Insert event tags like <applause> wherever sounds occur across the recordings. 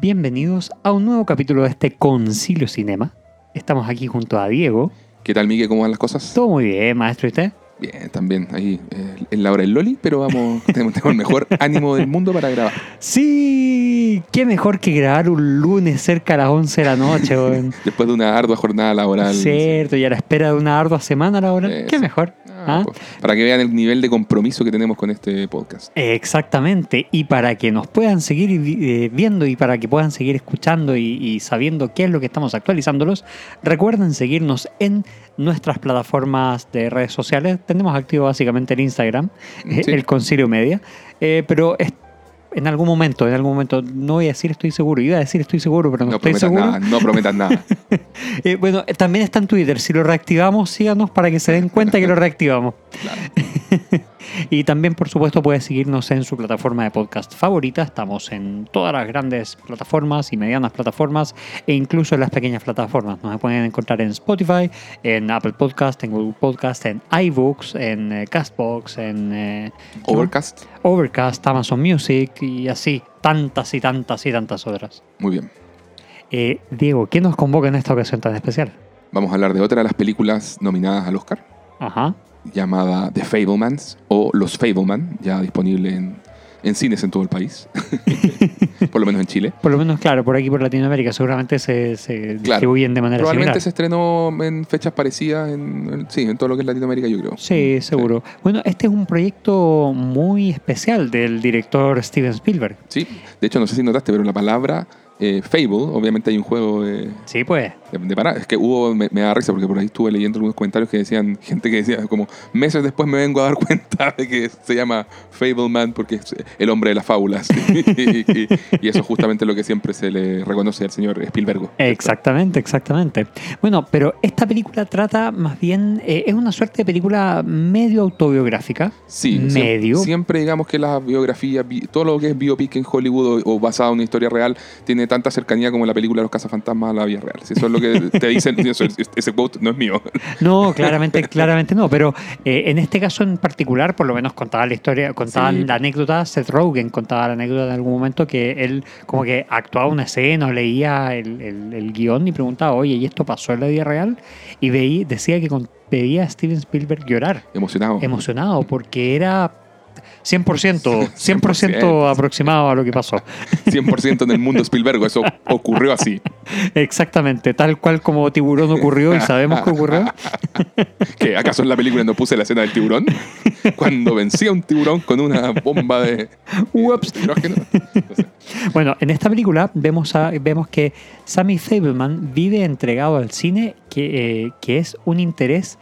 bienvenidos a un nuevo capítulo de este Concilio Cinema. Estamos aquí junto a Diego. ¿Qué tal, Miguel? ¿Cómo van las cosas? Todo muy bien, maestro, ¿y usted? Bien, también ahí eh, en la hora del Loli, pero vamos, <laughs> tenemos, tenemos el mejor ánimo del mundo para grabar. Sí, qué mejor que grabar un lunes cerca a las 11 de la noche. <laughs> Después de una ardua jornada laboral. Cierto, y a la espera de una ardua semana laboral. Eso. Qué mejor. Ah, ¿ah? pues, para que vean el nivel de compromiso que tenemos con este podcast. Exactamente, y para que nos puedan seguir eh, viendo y para que puedan seguir escuchando y, y sabiendo qué es lo que estamos actualizándolos, recuerden seguirnos en nuestras plataformas de redes sociales. Tenemos activo básicamente el Instagram, Sí. el Concilio Media, eh, pero es- en algún momento, en algún momento, no voy a decir estoy seguro, iba a decir estoy seguro, pero no, No estoy seguro. nada, no prometas nada. <laughs> Eh, bueno, también está en Twitter, si lo reactivamos, síganos para que se den cuenta que lo reactivamos. Claro. <laughs> Y también, por supuesto, puede seguirnos en su plataforma de podcast favorita. Estamos en todas las grandes plataformas y medianas plataformas e incluso en las pequeñas plataformas. Nos pueden encontrar en Spotify, en Apple Podcast, en Google Podcast, en iBooks, en eh, Castbox, en eh. Overcast, Overcast, Amazon Music y así tantas y tantas y tantas otras. muy bien. Eh, Diego, ¿qué nos convoca en esta ocasión tan especial? Vamos a hablar de otra de las películas nominadas al Oscar, Ajá. Llamada The Fablemans o Los Fableman, ya disponible en, en cines en todo el país, <laughs> por lo menos en Chile. Por lo menos, claro, por aquí por Latinoamérica seguramente se, se Claro. distribuyen de manera Probablemente similar. se estrenó en fechas parecidas, en, en- sí, en todo lo que es Latinoamérica, yo creo. Sí, seguro. Bueno, este es un proyecto muy especial del director Steven Spielberg. Sí, de hecho no sé si notaste, pero la palabra eh, Fable, obviamente hay un juego de, Sí, pues. De, de para- Es que hubo, me, me da risa porque por ahí estuve leyendo algunos comentarios que decían, gente que decía como, meses después me vengo a dar <laughs> cuenta de que se llama Fableman porque es el hombre de las fábulas. <laughs> y, y- y eso es justamente lo que siempre se le reconoce al señor Spielberg. Exactamente, exactamente. Bueno, pero esta película trata más bien, eh, es una suerte de película medio autobiográfica. Sí, medio. Siempre, digamos que las biografías, bi- todo lo que es biopic en Hollywood o, o basado en una historia real, tiene tanta cercanía como la película Los Cazafantasmas a la vida real. Si eso es lo que te dicen, <laughs> ese quote no es mío. <laughs> No, claramente, claramente no, pero eh, en este caso en particular, por lo menos contaba la historia, contaban Sí. la anécdota, Seth Rogen contaba la anécdota en algún momento que él como que actuaba una escena o leía el, el- el guion y preguntaba, oye, ¿y esto pasó en la vida real? Y veía, decía que con- veía a Steven Spielberg llorar, Emocionado. emocionado, porque era 100%, 100%, 100%. aproximado a lo que pasó. <laughs> 100% en el mundo Spielberg, eso ocurrió así. <laughs> Exactamente, tal cual como Tiburón ocurrió y sabemos que ocurrió. <laughs> ¿Qué? ¿Acaso en la película no puse la escena del tiburón? Cuando vencía un tiburón con una bomba de Ups. hidrógeno. No sé. Bueno, en esta película vemos, a- vemos que Sammy Fableman vive entregado al cine, que, eh, que es un interés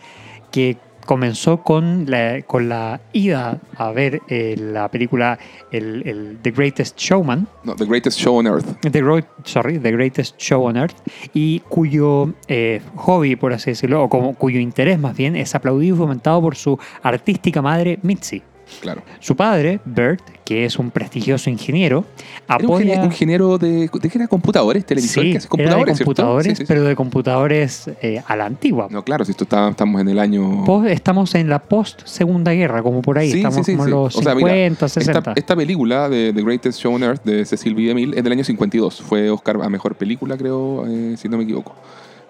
que comenzó con la, con la ida a ver eh, la película el, el The Greatest Showman, No, The Greatest Show on Earth. The, sorry, The Greatest Show on Earth, y cuyo eh, hobby, por así decirlo, o como, cuyo interés más bien, es aplaudido y fomentado por su artística madre Mitzi. Claro. Su padre, Bert, que es un prestigioso ingeniero, Era apoya... gene- un ingeniero de, de qué era computadores, televisor, Sí, que hace era de computadores, computadores, Sí, sí, pero de computadores eh, a la antigua. No, claro, si esto está- estamos en el año. Post- estamos en la post Segunda Guerra, como por ahí. Sí, estamos sí, sí, como en los O sea, mira, 50, 60. Esta, esta película de The Greatest Show on Earth de Cecil B. DeMille es del año 52. Fue Oscar a mejor película, creo, eh, si no me equivoco.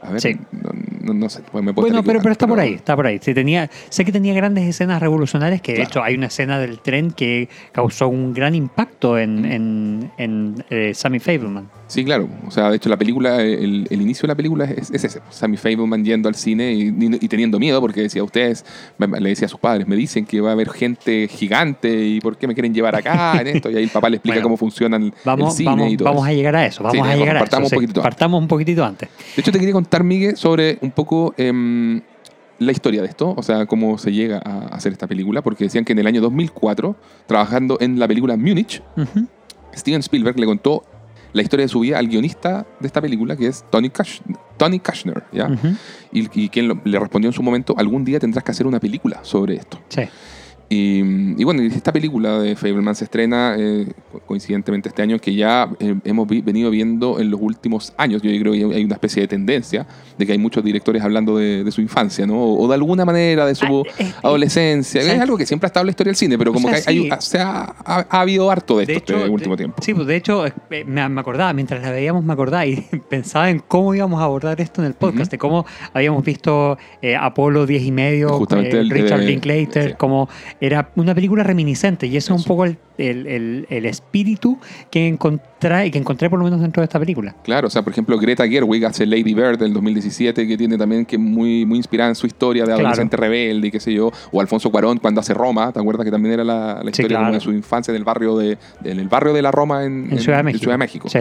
A ver, Sí. no, no- no sé. pues me puedo bueno, pero, pero está por ahí, está por ahí. Sí, tenía, sé que tenía grandes escenas revolucionarias, que de Claro. hecho hay una escena del tren que causó un gran impacto en, en, en, eh, Sammy Fableman. Sí, claro. O sea, de hecho, la película, el, el inicio de la película es, es ese. Sammy Fableman yendo al cine y, y- y teniendo miedo porque decía, ustedes, le decía a sus padres, me dicen que va a haber gente gigante y por qué me quieren llevar acá en esto. Y ahí el papá le explica Bueno, cómo funciona el, Vamos, el cine vamos, y todo vamos eso. a llegar a eso, vamos Sí, a llegar a eso. un poquitito partamos un poquitito antes. De hecho, te quería contar, Miguel, sobre un poco em, la historia de esto, o sea, cómo se llega a hacer esta película, porque decían que en el año 2004, trabajando en la película Múnich, Ujú. Steven Spielberg le contó la historia de su vida al guionista de esta película, que es Tony, Kush- Tony Kushner, ¿ya? Y, y quien lo- le respondió en su momento, algún día tendrás que hacer una película sobre esto. Sí. Y, y bueno, y esta película de Fableman se estrena eh, co- coincidentemente este año, que ya eh, hemos vi- venido viendo en los últimos años. Yo creo que hay una especie de tendencia de que hay muchos directores hablando de, de su infancia, ¿no? O, o de alguna manera de su Ah, eh, adolescencia. sí. Es algo que siempre ha estado en la historia del cine, pero O como sea, que hay, sí. hay- se ha, ha- ha habido harto de, De esto este último de- tiempo. Sí, pues de hecho, eh, me, me acordaba, mientras la veíamos, me acordaba y <laughs> pensaba en cómo íbamos a abordar esto en el podcast, de cómo habíamos visto eh, Apolo 10 y medio, Justamente eh, el- Richard eh, Linklater, sí. como era una película reminiscente y eso es un Eso. poco el, el- el- el espíritu que encontré, que encontré por lo menos dentro de esta película. Claro, o sea, por ejemplo, Greta Gerwig hace Lady Bird del 2017, que tiene también que muy, muy inspirada en su historia de Claro. adolescente rebelde y qué sé yo. O Alfonso Cuarón cuando hace Roma, ¿te acuerdas que también era la, la Sí, historia como de su infancia en el barrio de, en el barrio de la Roma en, En Ciudad de México. Ciudad de México. Sí.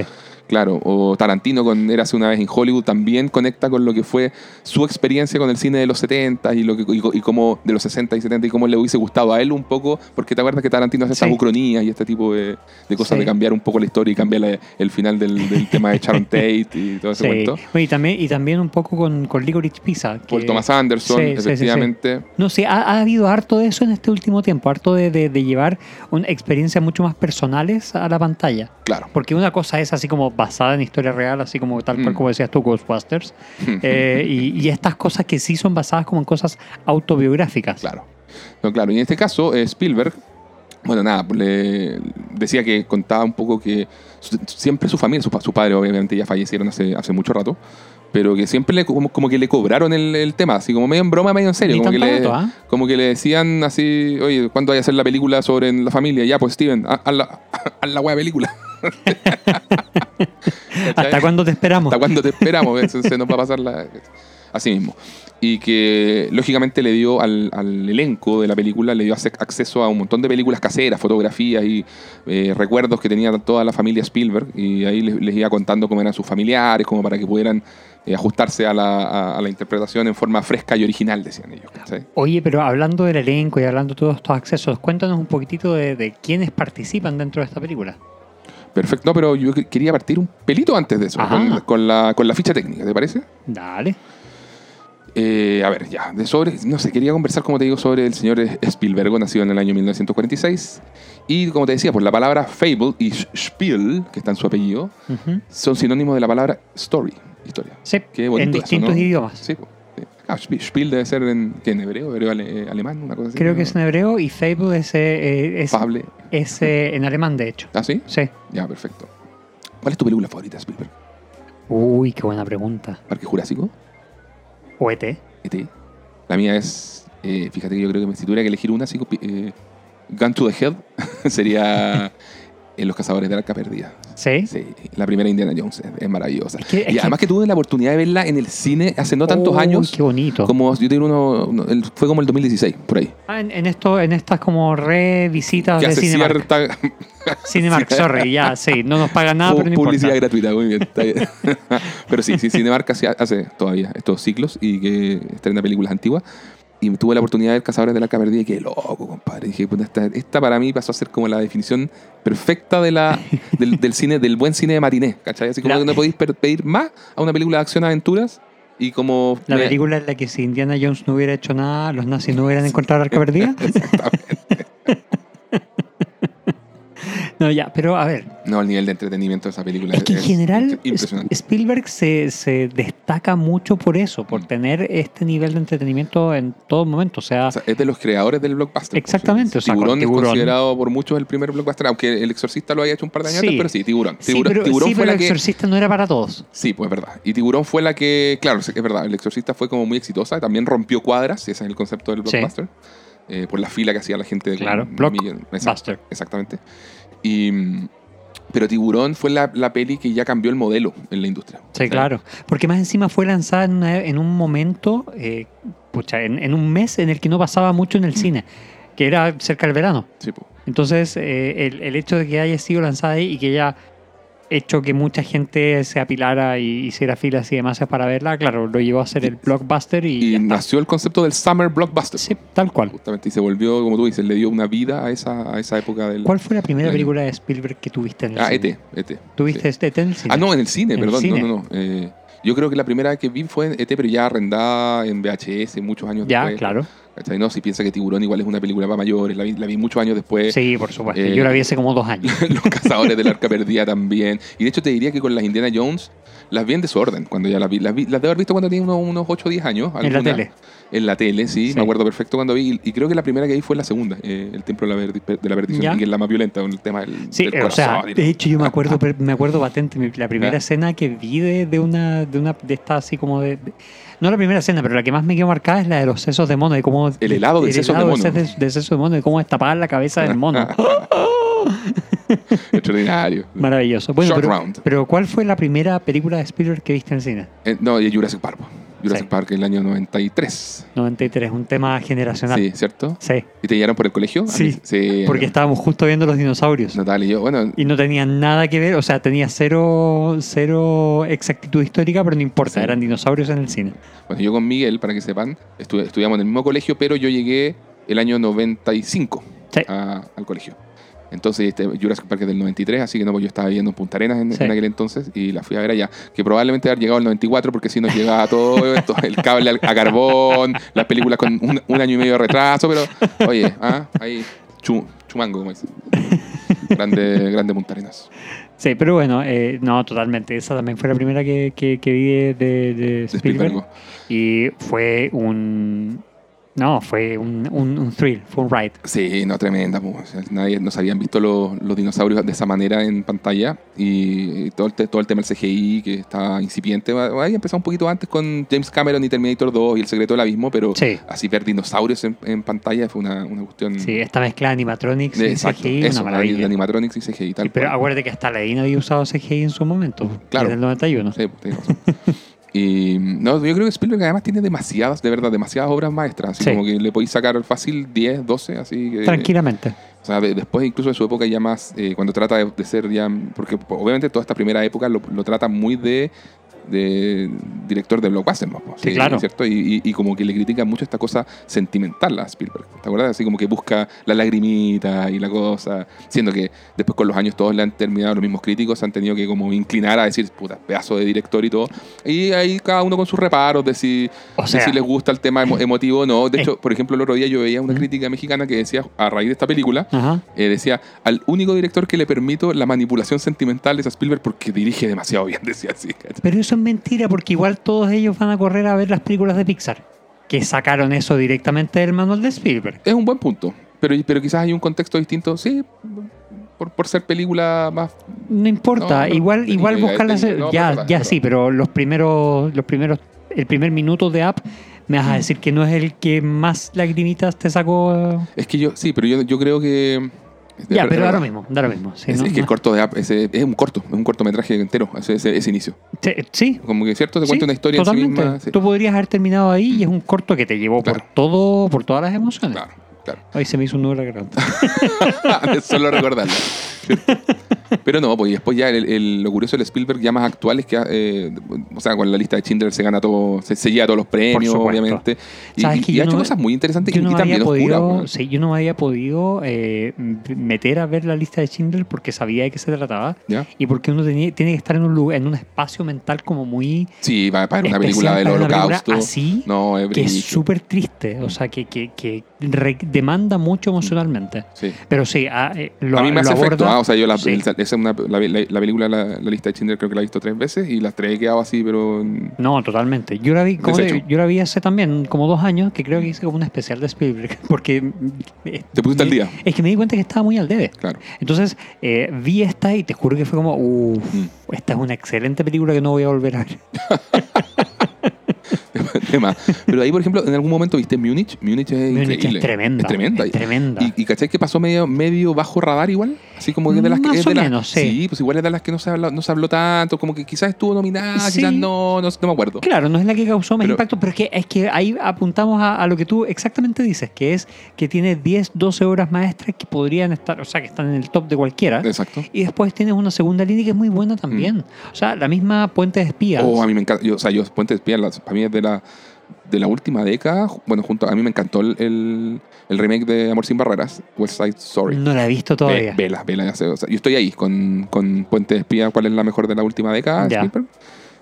Claro, o Tarantino con Érase una vez en Hollywood también conecta con lo que fue su experiencia con el cine de los 70 y, lo que, y, y cómo de los 60 y 70 y cómo le hubiese gustado a él un poco, porque te acuerdas que Tarantino hace estas Sí. ucronías y este tipo de, de cosas Sí. de cambiar un poco la historia y cambiar la- el final del, del tema de Sharon <laughs> Tate y todo ese Sí. cuento. Y, también, y también un poco con, con Licorice Pizza. Por que- Thomas Anderson, efectivamente. No, sí, ha, ha habido harto de eso en este último tiempo, harto de, de- de llevar una experiencias mucho más personales a la pantalla. Claro. Porque una cosa es así como basada en historia real, así como tal cual Mm. como decías tú, Ghostbusters. <laughs> eh, y, y estas cosas que sí son basadas como en cosas autobiográficas. Claro. No, claro. Y en este caso, eh, Spielberg, bueno, nada, le decía que contaba un poco que su- siempre su familia, su, pa- su padre obviamente ya fallecieron hace, hace mucho rato, pero que siempre le, como, como que le cobraron el, el tema, así como medio en broma, medio en serio. Como que, le, rato, ¿ah? como que le decían así, oye, ¿cuándo vaya a hacer la película sobre la familia? Ya, pues Steven, haz la, <laughs> haz la wea película. <laughs> ¿Hasta cuándo te esperamos? ¿Hasta cuándo te esperamos? Se, se nos va a pasar la... Así mismo. Y que lógicamente le dio al, al elenco de la película, le dio acceso a un montón de películas caseras, fotografías y eh, recuerdos que tenía toda la familia Spielberg. Y ahí les, les iba contando cómo eran sus familiares, como para que pudieran eh, ajustarse a la, a- a la interpretación en forma fresca y original, decían ellos. Oye, pero hablando del elenco y hablando de todos estos accesos, cuéntanos un poquitito de, de quiénes participan dentro de esta película. Perfecto, no, pero yo que- quería partir un pelito antes de eso, con, con la, con la ficha técnica, ¿te parece? Dale. Eh, a ver, ya, de sobre, no sé, quería conversar, como te digo, sobre el señor Spielberg, nacido en el año 1946. Y como te decía, pues la palabra fable y spiel, que está en su apellido, son sinónimos de la palabra story, historia. Sí, Qué bonito en eso, distintos ¿no? idiomas. Sí, pues. Ah, spi- spiel debe ser en, ¿qué, en hebreo, hebreo ale- eh, alemán, una cosa así. Creo que es en hebreo y Fable es, eh, es, Fable. es, eh, en alemán, de hecho. ¿Ah, sí? Sí. Ya, perfecto. ¿Cuál es tu película favorita, Spielberg? Uy, qué buena pregunta. ¿Parque Jurásico? ¿O ET? E.T. La mía es, eh, fíjate que yo creo que si tuviera que elegir una, así, eh, Gun to the Head <laughs> sería en Los Cazadores del Arca Perdida. ¿Sí? Sí, la primera Indiana Jones es, es maravillosa. Es que- es y que- además que tuve la oportunidad de verla en el cine hace no tantos Uy, años, qué bonito. como yo tengo uno, uno- fue como el 2016, por ahí. Ah, en, en esto, en estas como revisitas que de Cinemark. cierta <laughs> Cinemark, sorry, ya, sí. No nos pagan nada, pero no publicidad importa. gratuita, muy bien. está bien. <laughs> pero sí, sí, Cinemark hace, hace todavía estos ciclos y que estrena películas antiguas. Y tuve la oportunidad de ver Cazadores del Arca Perdida y qué loco, compadre. Dije, puta, esta, esta para mí pasó a ser como la definición perfecta de la, <laughs> del, del cine, del buen cine de matiné, ¿cachai? Así como La- que no podéis pedir más a una película de acción-aventuras y como... La me- película en la que si Indiana Jones no hubiera hecho nada, los nazis no hubieran encontrado la arca perdida. <laughs> <laughs> no, ya, pero a ver, No, el nivel de entretenimiento de esa película es que en general impresionante. Spielberg se, se destaca mucho por eso, por Mm. tener este nivel de entretenimiento en todo momento. O sea, O sea, es de los creadores del blockbuster. Exactamente, o sea, Tiburón, es considerado por muchos el primer blockbuster, aunque El Exorcista lo haya hecho un par de años Sí. antes, pero sí, Tiburón. sí, Tiburón, pero, Tiburón sí, fue pero la el que... exorcista no era para todos. Sí, pues es verdad. Y Tiburón fue la que, claro, es verdad, El Exorcista fue como muy exitosa, también rompió cuadras, ese es el concepto del Sí. blockbuster, eh, por la fila que hacía la gente. de Claro, blockbuster. exactamente. Y, pero Tiburón fue la, la peli que ya cambió el modelo en la industria. Sí, claro. Porque más encima fue lanzada en, una- en un momento, eh, pucha, en, en un mes en el que no pasaba mucho en el Mm. cine, que era cerca del verano. Sí, pues. Entonces, eh, el, el hecho de que haya sido lanzada ahí y que haya hecho que mucha gente se apilara y hiciera filas y demás para verla, claro, lo llevó a ser el blockbuster y, Y ya nació el concepto del Summer Blockbuster. Sí, tal cual. Justamente, y se volvió, como tú dices, le dio una vida a esa, a esa época del... ¿Cuál fue la primera Año. película de Spielberg que tuviste en el Ah, cine? ET, ET. ¿Tuviste sí. este ET en el cine? Ah, no, en el cine, En el perdón. cine. No, no, no. Eh, yo creo que la primera que vi fue en ET, pero ya arrendada en VHS muchos años Ya, después. claro. ¿Cachai? No, si piensa que Tiburón igual es una película para mayores, la vi, la vi muchos años después. Sí, por supuesto. Eh, Yo la vi hace como dos años. <laughs> Los cazadores del arca perdida también. Y de hecho te diría que con las Indiana Jones las vi en desorden cuando ya las vi. Las, vi- las debo haber visto cuando tenía unos, unos 8 o 10 años. En la tele. En la tele, sí, Sí. me acuerdo perfecto cuando vi. Y, y creo que la primera que vi fue la segunda, eh, El Templo de la, de la Perdición, Ya. y que es la más violenta, con el tema del, Sí, del eh, o sea, corazón de hecho yo me acuerdo, <laughs> me acuerdo patente, la primera escena que vi de, de una, de una, de esta así como de, de- no la primera escena, pero la que más me quedó marcada es la de los sesos de mono, de cómo El helado de sesos de mono. ses- de sesos de mono, de cómo destapaban la cabeza del mono. <laughs> <laughs> <laughs> Extraordinario. Maravilloso. Bueno, Short pero, round. pero ¿cuál fue la primera película de Spielberg que viste en el cine? Eh, no, Jurassic Park. Jurassic Sí. Park en el año 93. 93, un tema generacional. Sí, ¿cierto? Sí, ¿Y te llevaron por el colegio? Sí, sí. porque estábamos justo viendo los dinosaurios. Natalia y yo, bueno, Y no tenía nada que ver, o sea, tenía cero, cero exactitud histórica, pero no importa, Sí. eran dinosaurios en el cine. bueno, yo con Miguel, para que sepan, estu- estudiamos en el mismo colegio, pero yo llegué el año 95 Sí. a- al colegio. Entonces, este, Jurassic Park es del 93, así que no, pues yo estaba viviendo en Punta Arenas en, Sí. en aquel entonces y la fui a ver allá. Que probablemente haber llegado al 94 porque si nos llegaba todo esto, <laughs> el cable a carbón, las películas con un, un año y medio de retraso, pero oye, ah, ahí, chu- chumango, como dicen. Grande, grande Punta Arenas. Sí, pero bueno, eh, no, totalmente. Esa también fue la primera que, que, que vi de, de- de. Spielberg. Y fue un. No, fue un, un, un thrill, fue un ride. Sí, no, tremenda. pues. Nadie nos habían visto los, los dinosaurios de esa manera en pantalla y, todo, el, todo el tema del CGI que estaba incipiente. Ahí empezó un poquito antes con James Cameron y Terminator 2 y El secreto del abismo, pero Sí. así ver dinosaurios en, en pantalla fue una, una cuestión... Sí, esta mezcla de animatronics de, y exacto, CGI, eso, una de maravilla. animatronics y CGI. Tal Pero cual. acuérdate que hasta Aladdin había usado CGI en su momento, Claro. desde el 91. Sí, tienes razón. <laughs> Y no, yo creo que Spielberg además tiene demasiadas, de verdad, demasiadas obras maestras. Así Sí. como que le podéis sacar fácil 10, 12, así que... Tranquilamente. O sea, de- después incluso de su época ya más, eh, cuando trata de, de ser ya, porque obviamente toda esta primera época lo, lo trata muy de, de director de blockbuster, ¿no? Sí, claro. ¿cierto? Y, y- y como que le critica mucho esta cosa sentimental a Spielberg, ¿te acuerdas? Así como que busca la lagrimita y la cosa, siendo que después con los años todos le han terminado, los mismos críticos han tenido que como inclinar a decir, puta, pedazo de director y todo, y ahí cada uno con sus reparos de si, O de sea- si les gusta el tema emo- emotivo o no. De Eh. hecho, por ejemplo, el otro día yo veía una crítica mexicana que decía, a raíz de esta película, eh, decía, al único director que le permito la manipulación sentimental es a Spielberg porque dirige demasiado bien, <laughs> decía así. Pero eso es mentira, porque igual todos ellos van a correr a ver las películas de Pixar, que sacaron eso directamente del manual de Spielberg. Es un buen punto, pero, pero quizás hay un contexto distinto, sí, por, por ser película más... No importa, No, no, igual, no, igual no, buscarlas. no, ya, verdad, ya sí, pero los primeros, los primeros, el primer minuto de app, me vas a decir que no es el que más lagrimitas te sacó. eh? Es que yo, sí, pero yo, yo creo que... Ya, es pero da lo mismo, da lo mismo. sí, es, no- es que el corto de App ese, es un corto, es un cortometraje entero, ese, ese, ese inicio. Sí, Como que, ¿cierto? Te sí, cuenta una historia en sí misma. sí. Tú podrías haber terminado ahí y es un corto que te llevó Claro. por todo, por todas las emociones. Claro, claro. Ay, se me hizo un nudo en la garganta. <laughs> Solo recordarlo. Pero no, pues y después ya el, el- lo curioso del Spielberg ya más actual es que, eh, o sea, con la lista de Schindler se gana todo, se, se lleva todos los premios, obviamente. Y, ¿Sabes y- y ha hecho no- cosas muy interesantes Yo no y también oscuras. podido, sí, yo no me había podido eh, meter a ver la lista de Schindler porque sabía de qué se trataba ¿Ya? y porque uno tenía, tiene que estar en un lugar, en un espacio mental como muy Sí, para, para una película del holocausto. así, no, es que es súper triste, o sea, que, que, que demanda mucho emocionalmente. Sí. Pero sí, ah, eh, lo, a mí me lo hace efecto, ah, o sea, yo la, sí. esa es una- la, la- la película, la, lista de Schindler creo que la he visto tres veces y las tres he quedado así, pero... No, totalmente. Yo la vi, como yo la vi hace también como dos años, que creo que hice como un especial de Spielberg, <laughs> porque... Te pusiste al día. Es que me di cuenta que estaba muy al debe. Claro. Entonces, eh, vi esta y te juro que fue como, uff, Mm. esta es una excelente película que no voy a volver a ver. <laughs> <laughs> Tema. Pero ahí, por ejemplo, en algún momento viste Múnich. Múnich es Múnich increíble. es tremenda. Es tremenda. es tremenda. ¿Y, y cachai que pasó medio, medio bajo radar igual? Así como que es de las que. Es de las- menos, sí. pues igual es de las que no se, habló, no se habló tanto. Como que quizás estuvo nominada, Sí. quizás no, no, no me acuerdo. Claro, no es la que causó más Pero- impacto, pero es que, es que ahí apuntamos a, a lo que tú exactamente dices, que es que tiene 10, 12 obras maestras que podrían estar, o sea, que están en el top de cualquiera. Exacto. Y después tienes una segunda línea que es muy buena también. O sea, la misma Puente de Espías. Mm. Oh, a mí me encanta. Yo, o sea, yo Puente de Espías, para mí es de la, de la última década. Bueno, junto a mí me encantó el, el, el remake de Amor sin Barreras, West Side Story. no la he visto todavía. Ve- Vela, vela. ya sé, o sea, yo estoy ahí con, con Puente de Espía, cuál es la mejor de la última década. Spielberg.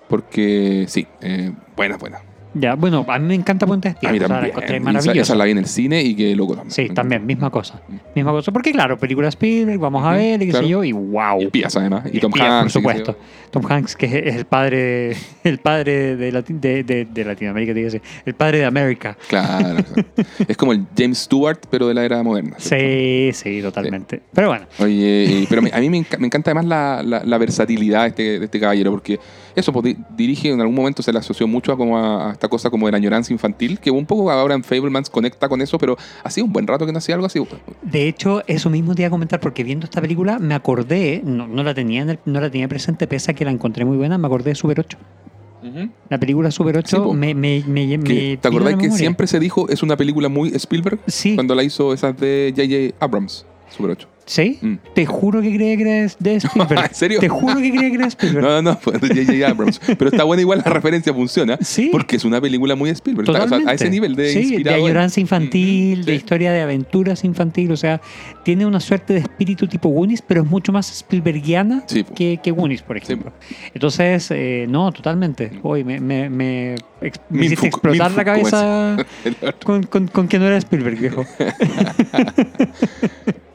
Porque sí, eh, buena, buena. Ya, bueno, a mí me encanta Puente. A mí o sea, la también. encontré Esa- maravillosa. Esa la vi en el cine y que loco también. Sí, también, misma cosa. Misma cosa. Porque claro, película Spielberg, vamos a ver, y qué claro. sé yo, y wow. Y espías además. Y Tom Espías, Hanks. Por qué supuesto. Tom Hanks, que es el padre, <laughs> el padre de, Lati- de, de- de Latinoamérica, decir. El padre de América. Claro. <laughs> es como el James Stewart, pero de la era moderna. Sí, sí, totalmente. Pero bueno, Oye, pero a mí me, enca- me encanta además la, la- la versatilidad de este, de este caballero, porque eso pues, di- dirige, en algún momento se le asoció mucho a, como a, a esta cosa como de la añoranza infantil, que un poco ahora en Fablemans conecta con eso, pero hacía un buen rato que no hacía algo así. de hecho, eso mismo te iba a comentar, porque viendo esta película me acordé, no, no la tenía en el- no la tenía presente, pese a que la encontré muy buena, me acordé de Super 8. La película Super 8 Sí, po. me, me, me, Que, me ¿Te acordás que siempre se dijo es una película muy Spielberg? Sí, Cuando la hizo esa de J.J. Abrams, Super 8. sí. Mm. Te juro que creía que era de Spielberg. <laughs> ¿En serio? Te juro que creía que era de Spielberg. No, no, no, de J.J. Abrams. Pero está buena igual la referencia, funciona. Sí. Porque es una película muy Spielberg. Está- o sea, Totalmente. a ese nivel de sí, de añoranza infantil, Mm, de sí. historia de aventuras infantil, o sea, tiene una suerte de espíritu tipo Goonies, pero es mucho más Spielbergiana Sí, po. que, que Goonies, por ejemplo. Entonces, eh, no, totalmente. Hoy me, me, me, me Min hiciste explotar la cabeza <laughs> con, con, con que no era Spielberg, viejo. <laughs>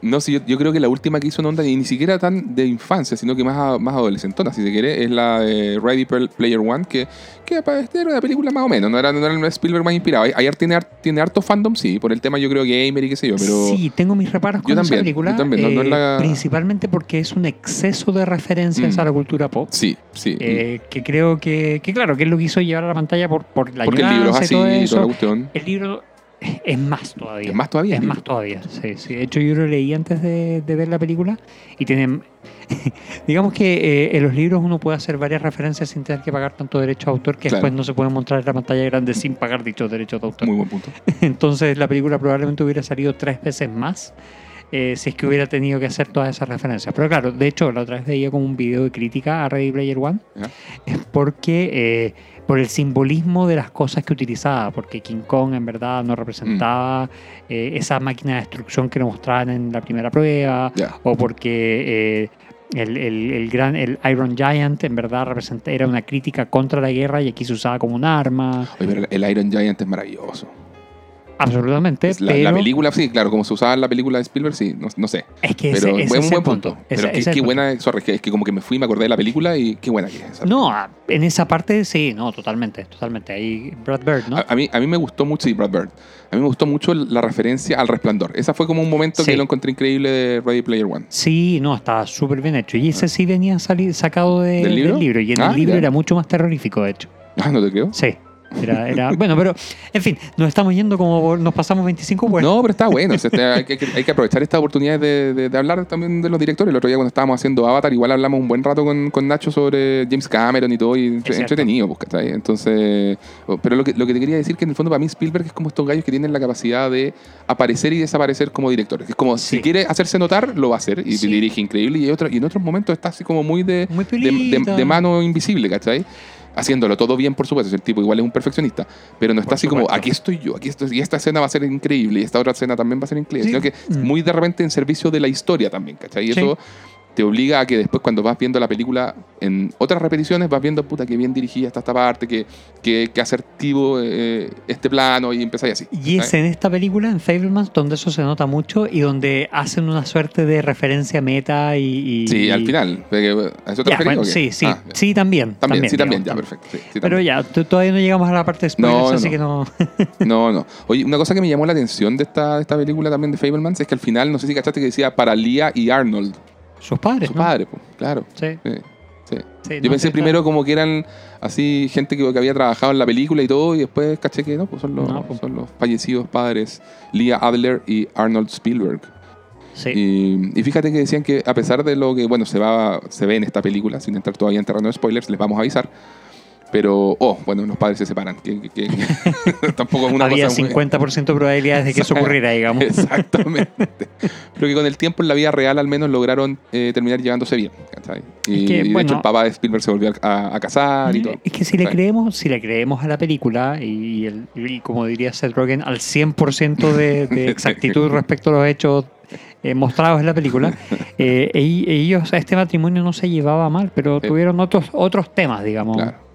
No, sí, yo, yo creo que la última que hizo en onda, y ni siquiera tan de infancia, sino que más, a- más adolescentona, si se quiere, es la de Ready Player One, que, que este era una película más o menos, no era, no era el Spielberg más inspirado. Ayer tiene, tiene harto fandom, sí, por el tema yo creo gamer y qué sé yo, pero... sí, tengo mis reparos con Yo esa película, yo también, no- no es eh, la- principalmente porque es un exceso de referencias Mm. a la cultura pop. Sí, sí. eh, que creo que, que, claro, que es lo que hizo llevar a la pantalla por, por la porque el libro es y así todo y eso. toda la cuestión. El libro es más todavía. Es más todavía. Es más todavía, sí, sí. De hecho, yo lo leí antes de, de ver la película y tienen... <laughs> digamos que eh, en los libros uno puede hacer varias referencias sin tener que pagar tanto derecho de autor que Claro. después no se pueden mostrar en la pantalla grande sin pagar dichos derechos de autor. Muy buen punto. <laughs> Entonces la película probablemente hubiera salido tres veces más eh, si es que hubiera tenido que hacer todas esas referencias. Pero claro, de hecho, la otra vez veía como un video de crítica a Ready Player One ¿Ya? porque eh, por el simbolismo de las cosas que utilizaba, porque King Kong en verdad no representaba Mm. eh, esa máquina de destrucción que nos mostraban en la primera prueba, o porque eh, el, el- el gran el Iron Giant en verdad representa, era una crítica contra la guerra y aquí se usaba como un arma, Oye, pero el Iron Giant es maravilloso. Absolutamente. Es la, pero la película, sí, claro, como se usaba en la película de Spielberg, sí, no, no sé. es que Pero ese, ese fue un es buen punto. Ese- Pero qué, es qué punto. buena, sorry, que- es que como que me fui y me acordé de la película y qué buena que es esa. No, en esa parte sí, no, totalmente, totalmente. Ahí Brad Bird, ¿no? A, a mí, a mí me gustó mucho, sí, Brad Bird. A mí me gustó mucho la referencia al resplandor. Esa fue como un momento Sí. que lo encontré increíble de Ready Player One. Sí, no, estaba súper bien hecho. Y ese sí venía sali- sacado de- ¿Del libro? Y en Ah, el libro ya. era mucho más terrorífico, de hecho. Ah, no te creo. Sí. Era, era, bueno, pero, en fin, nos estamos yendo como nos pasamos 25 pues. No, pero está bueno. o sea, este, hay, que, hay que aprovechar esta oportunidad de, de- de hablar también de los directores. El otro día cuando estábamos haciendo Avatar, igual hablamos un buen rato con, con Nacho sobre James Cameron y todo, y cierto. entretenido, pues, ¿cachai? Entonces, oh, pero lo que, lo que te quería decir que en el fondo para mí Spielberg es como estos gallos que tienen la capacidad de aparecer y desaparecer como directores. Es como, Sí. si quiere hacerse notar, lo va a hacer, y Sí. dirige increíble, y, otro, y en otros momentos está así como muy de, Muy de, de mano invisible, ¿cachai? Haciéndolo todo bien, por supuesto. El tipo igual es un perfeccionista. Pero no está Por así como, supuesto. aquí estoy yo, aquí estoy. Y esta escena va a ser increíble. Y esta otra escena también va a ser increíble. Sí. Sino que Mm. muy de repente en servicio de la historia también, ¿cachai? Y Sí. eso te obliga a que después cuando vas viendo la película en otras repeticiones vas viendo, puta, que bien dirigida está esta parte, que, que, que asertivo eh, este plano y empezáis así. Y es en esta película, en Fablemans, donde eso se nota mucho y donde hacen una suerte de referencia meta y... y- Sí, al final. Porque, ¿A eso te Ya, referís bueno, o qué? sí, sí, Ah, sí, también. También, sí, también, ya, perfecto. sí, sí, Pero también. ya, todavía no llegamos a la parte de spoilers, No, no, así no. que no... <laughs> No, no. Oye, una cosa que me llamó la atención de esta, de esta película también de Fablemans es que al final, no sé si cachaste que decía para Lia y Arnold, Sus padres, su ¿no? padre, pues, claro. Sí, Sí, sí. sí, Yo no, pensé primero como que eran así gente que, que había trabajado en la película y todo, y después caché que no, pues son los, No, pues. son los fallecidos padres, Leah Adler y Arnold Spielberg. Sí. Y, y fíjate que decían que a pesar de lo que, bueno, se, va, se ve en esta película, sin entrar todavía en terreno de spoilers, les vamos a avisar. Pero, oh, bueno, los padres se separan. Que, que- que- <laughs> tampoco es una Había cosa muy- 50% de probabilidades de que eso ocurriera, digamos. <laughs> Exactamente. Pero que con el tiempo en la vida real al menos lograron eh, terminar llevándose bien. ¿cachai? Y, Es que, y de bueno- hecho el papá de Spielberg se volvió a, a casar y todo. Es que si le creemos, si le creemos a la película y, el- y como diría Seth Rogen, al 100% de, de <laughs> exactitud respecto a los hechos eh, mostrados en la película, eh, e- ellos, este matrimonio no se llevaba mal, pero Sí. tuvieron otros, otros temas, digamos. Claro.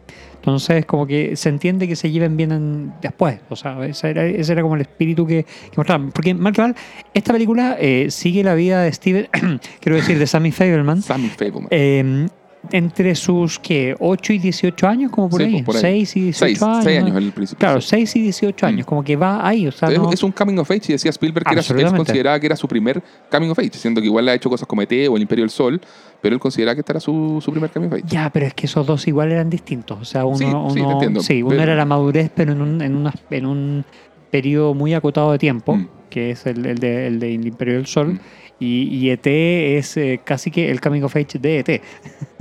Entonces, como que se entiende que se lleven bien en- después. O sea, ese era, ese era como el espíritu que, que mostraban. Porque, mal que mal, esta película eh, sigue la vida de Steven, <coughs> quiero decir, de Sammy Fableman, Sammy Fableman. eh, entre sus, ¿qué? 8 y 18 años, como por Sí, ahí. pues, por ahí. 6 y 18 Seis, años. años el principio. Claro, sí. 6 y 18 años, Mm. como que va ahí. O sea, es, no- es un coming of age y decía Spielberg que era, él consideraba que era su primer coming of age, siendo que igual le ha hecho cosas como ET o El Imperio del Sol, pero él consideraba que este era su, su primer coming of age. Ya, pero es que esos dos igual eran distintos. O sea, uno, Sí, uno, entiendo, sí, uno pero- era la madurez, pero en un, en, una- en un periodo muy acotado de tiempo, Mm. que es el, el de, el de El Imperio del Sol. Mm. Y, y ET es eh, casi que el coming of age de ET.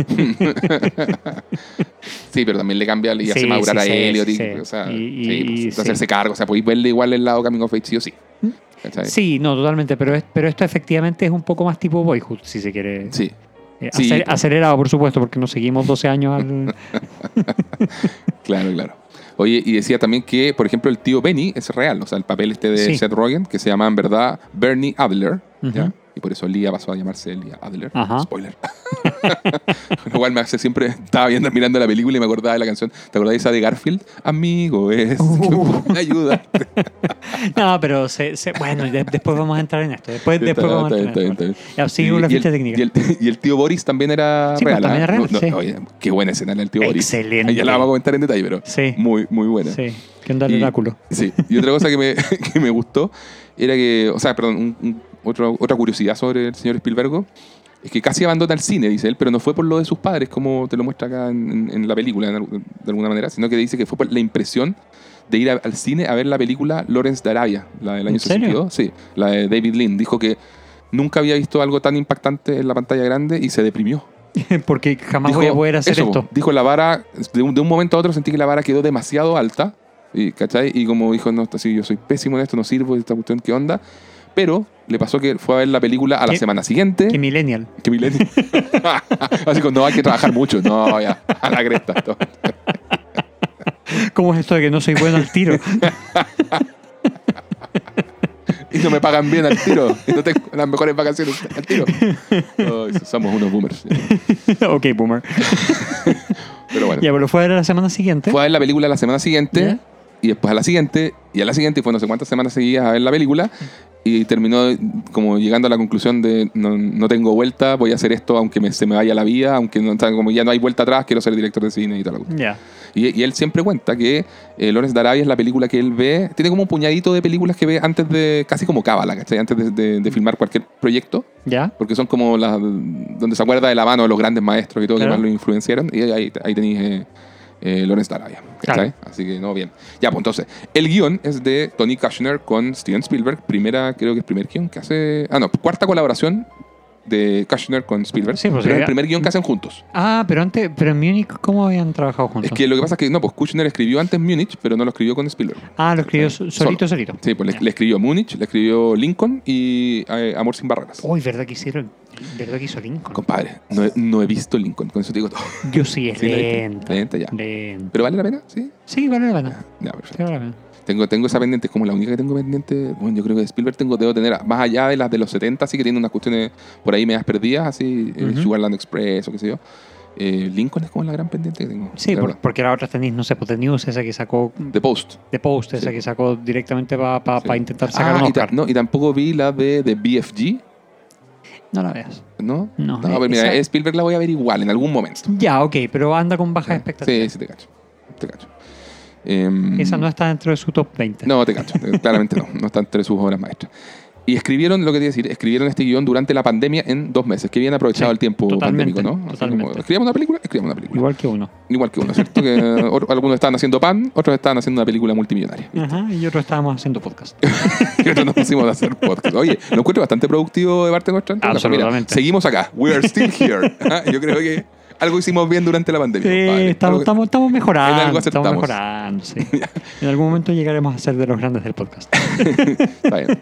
<laughs> Sí, pero también le cambia y hace Sí, madurar sí, a sí, Elliot. y, sí. O sea, Y- sí, pues, sí. hacerse cargo. O sea, podéis verle igual el lado coming of age sí o sí. ¿Cachai? Sí, no, totalmente. Pero, es- pero esto efectivamente es un poco más tipo Boyhood, si se quiere. Sí. Eh, Sí, pues. acelerado, por supuesto, porque nos seguimos 12 años al. <laughs> Claro, claro. Oye, y decía también que, por ejemplo, el tío Benny es real, o sea, el papel este de Sí. Seth Rogen, que se llama en verdad Bernie Adler, Y por eso Lía pasó a llamarse Lía Adler. Ajá. Spoiler. <laughs> Lo cual me hace siempre, estaba viendo, mirando la película y me acordaba de la canción. ¿Te acordás de esa de Garfield? Amigo, es. Uh. <laughs> Ayuda. <laughs> No, pero se, se- bueno, de- después vamos a entrar en esto. Después, Está- después vamos a entrar en esto. Y- y ficha el- técnica. Y el, y el tío Boris también era Sí, pues, real. también ¿ah? era real, No, no, sí. oye, qué buena escena del tío Boris. Excelente. Ya la vamos a comentar en detalle, pero Sí. muy, muy buena. Sí, que onda el oráculo. Sí, y otra cosa que me, que me gustó era que, o sea, perdón, un- un- otro- otra curiosidad sobre el señor Spielberg es que casi abandona el cine, dice él, pero no fue por lo de sus padres, como te lo muestra acá en, en- la película, en de alguna manera, sino que dice que fue por la impresión de ir a- al cine a ver la película Lawrence de Arabia, la del año ¿En serio? 62. Sí, la de David Lean. Dijo que nunca había visto algo tan impactante en la pantalla grande y se deprimió. <laughs> Porque jamás Dijo, voy a poder hacer eso, esto. Dijo la vara, de un, de un momento a otro sentí que la vara quedó demasiado alta. Y, ¿cachai? y como dijo, no, así, yo soy pésimo en esto, no sirvo, esta cuestión, ¿qué onda? Pero le pasó que fue a ver la película a la ¿Qué- semana siguiente. Que millennial. Que milenio. <laughs> así como, no hay que trabajar mucho. No, ya, a la cresta. todo. ¿Cómo es esto de que no soy bueno al tiro? <laughs> Y no me pagan bien al tiro. Y no tengo las mejores vacaciones al tiro. Ay, somos unos boomers. <laughs> ok, boomer. Pero bueno. Ya, pero fue a ver la semana siguiente. Fue a ver la película la semana siguiente. ¿Ya? Y después a la siguiente. Y a la siguiente. Y fue no sé cuántas semanas seguidas a ver la película. Y terminó como llegando a la conclusión de no, no tengo vuelta, voy a hacer esto aunque me- se me vaya la vida, aunque no, como ya no hay vuelta atrás, quiero ser director de cine y tal. Ya. Y, y él siempre cuenta que eh, Lawrence de Arabia es la película que él ve, tiene como un puñadito de películas que ve antes de, casi como cábala, ¿cachai? Antes de, de- de filmar cualquier proyecto, Ya. porque son como las donde se acuerda de la mano de los grandes maestros y todo Claro. que más lo influenciaron, y ahí, ahí tenéis eh, eh, Lawrence de Arabia, ¿cachai? Claro. Así que no, bien. Ya, pues entonces, el guion es de Tony Kushner con Steven Spielberg, primera, creo que es primer guion que hace, ah no, cuarta colaboración de Kushner con Spielberg, Sí, pues, pero el primer guion que hacen juntos. Ah, pero antes, pero en Múnich, ¿cómo habían trabajado juntos? Es que lo que pasa es que, no, pues Kushner escribió antes Múnich, pero no lo escribió con Spielberg. Ah, lo escribió Sí, solito, solito. Sí, pues le, escribió Múnich, le escribió Lincoln y eh, Amor sin barreras. Uy, ¿verdad que hicieron? ¿Verdad que hizo Lincoln? Compadre, no he, no he visto Lincoln, con eso te digo todo. Yo sí, es <laughs> Sí, lenta. Lenta, ya. ¿Pero vale la pena? Sí. Sí, vale la pena. Ya, Sí, perfecto. vale la pena. Tengo, tengo esa pendiente, es como la única que tengo pendiente. Bueno, yo creo que Spielberg tengo, debo tener, más allá de las de los 70, así que tiene unas cuestiones por ahí medias perdidas, así, eh, Ujú. Sugarland Express o qué sé yo. Eh, Lincoln es como la gran pendiente que tengo. Sí, por- porque la otra tenéis, no sé, pues The News, esa que sacó The Post. de Post, esa Sí. que sacó directamente para Sí. intentar sacar Ah, un y, no, y tampoco vi la de, de BFG, No la veas. ¿no? No, pero mira, esa- Spielberg la voy a ver igual en algún momento. Ya, ok, pero anda con bajas expectativas. Sí, sí, te cacho. Te cacho. Em, Esa no está dentro de su top 20. No, te cacho. Eh, <laughs> Claramente no. No está entre sus obras maestras. Y escribieron, lo que te decir, escribieron este guion durante la pandemia en dos meses. Que bien aprovechado Sí, el tiempo pandémico, ¿no? Así totalmente. como, escribamos una película, escribamos una película. Igual, Igual que uno. que uno, ¿cierto? Que <laughs> or- algunos estaban haciendo pan, otros estaban haciendo una película multimillonaria. Ajá, y otros estábamos haciendo podcast. <laughs> y otros nos pusimos a hacer podcast. Oye, lo encuentro bastante productivo de parte nuestra. caso. Mira, Absolutamente. seguimos acá. We are still here. Ah, Yo creo que algo hicimos bien durante la pandemia. Sí, estamos, Algo- estamos, estamos En mejorando. algo Estamos mejorando, sí. <laughs> En algún momento llegaremos a ser de los grandes del podcast. <laughs> Está bien.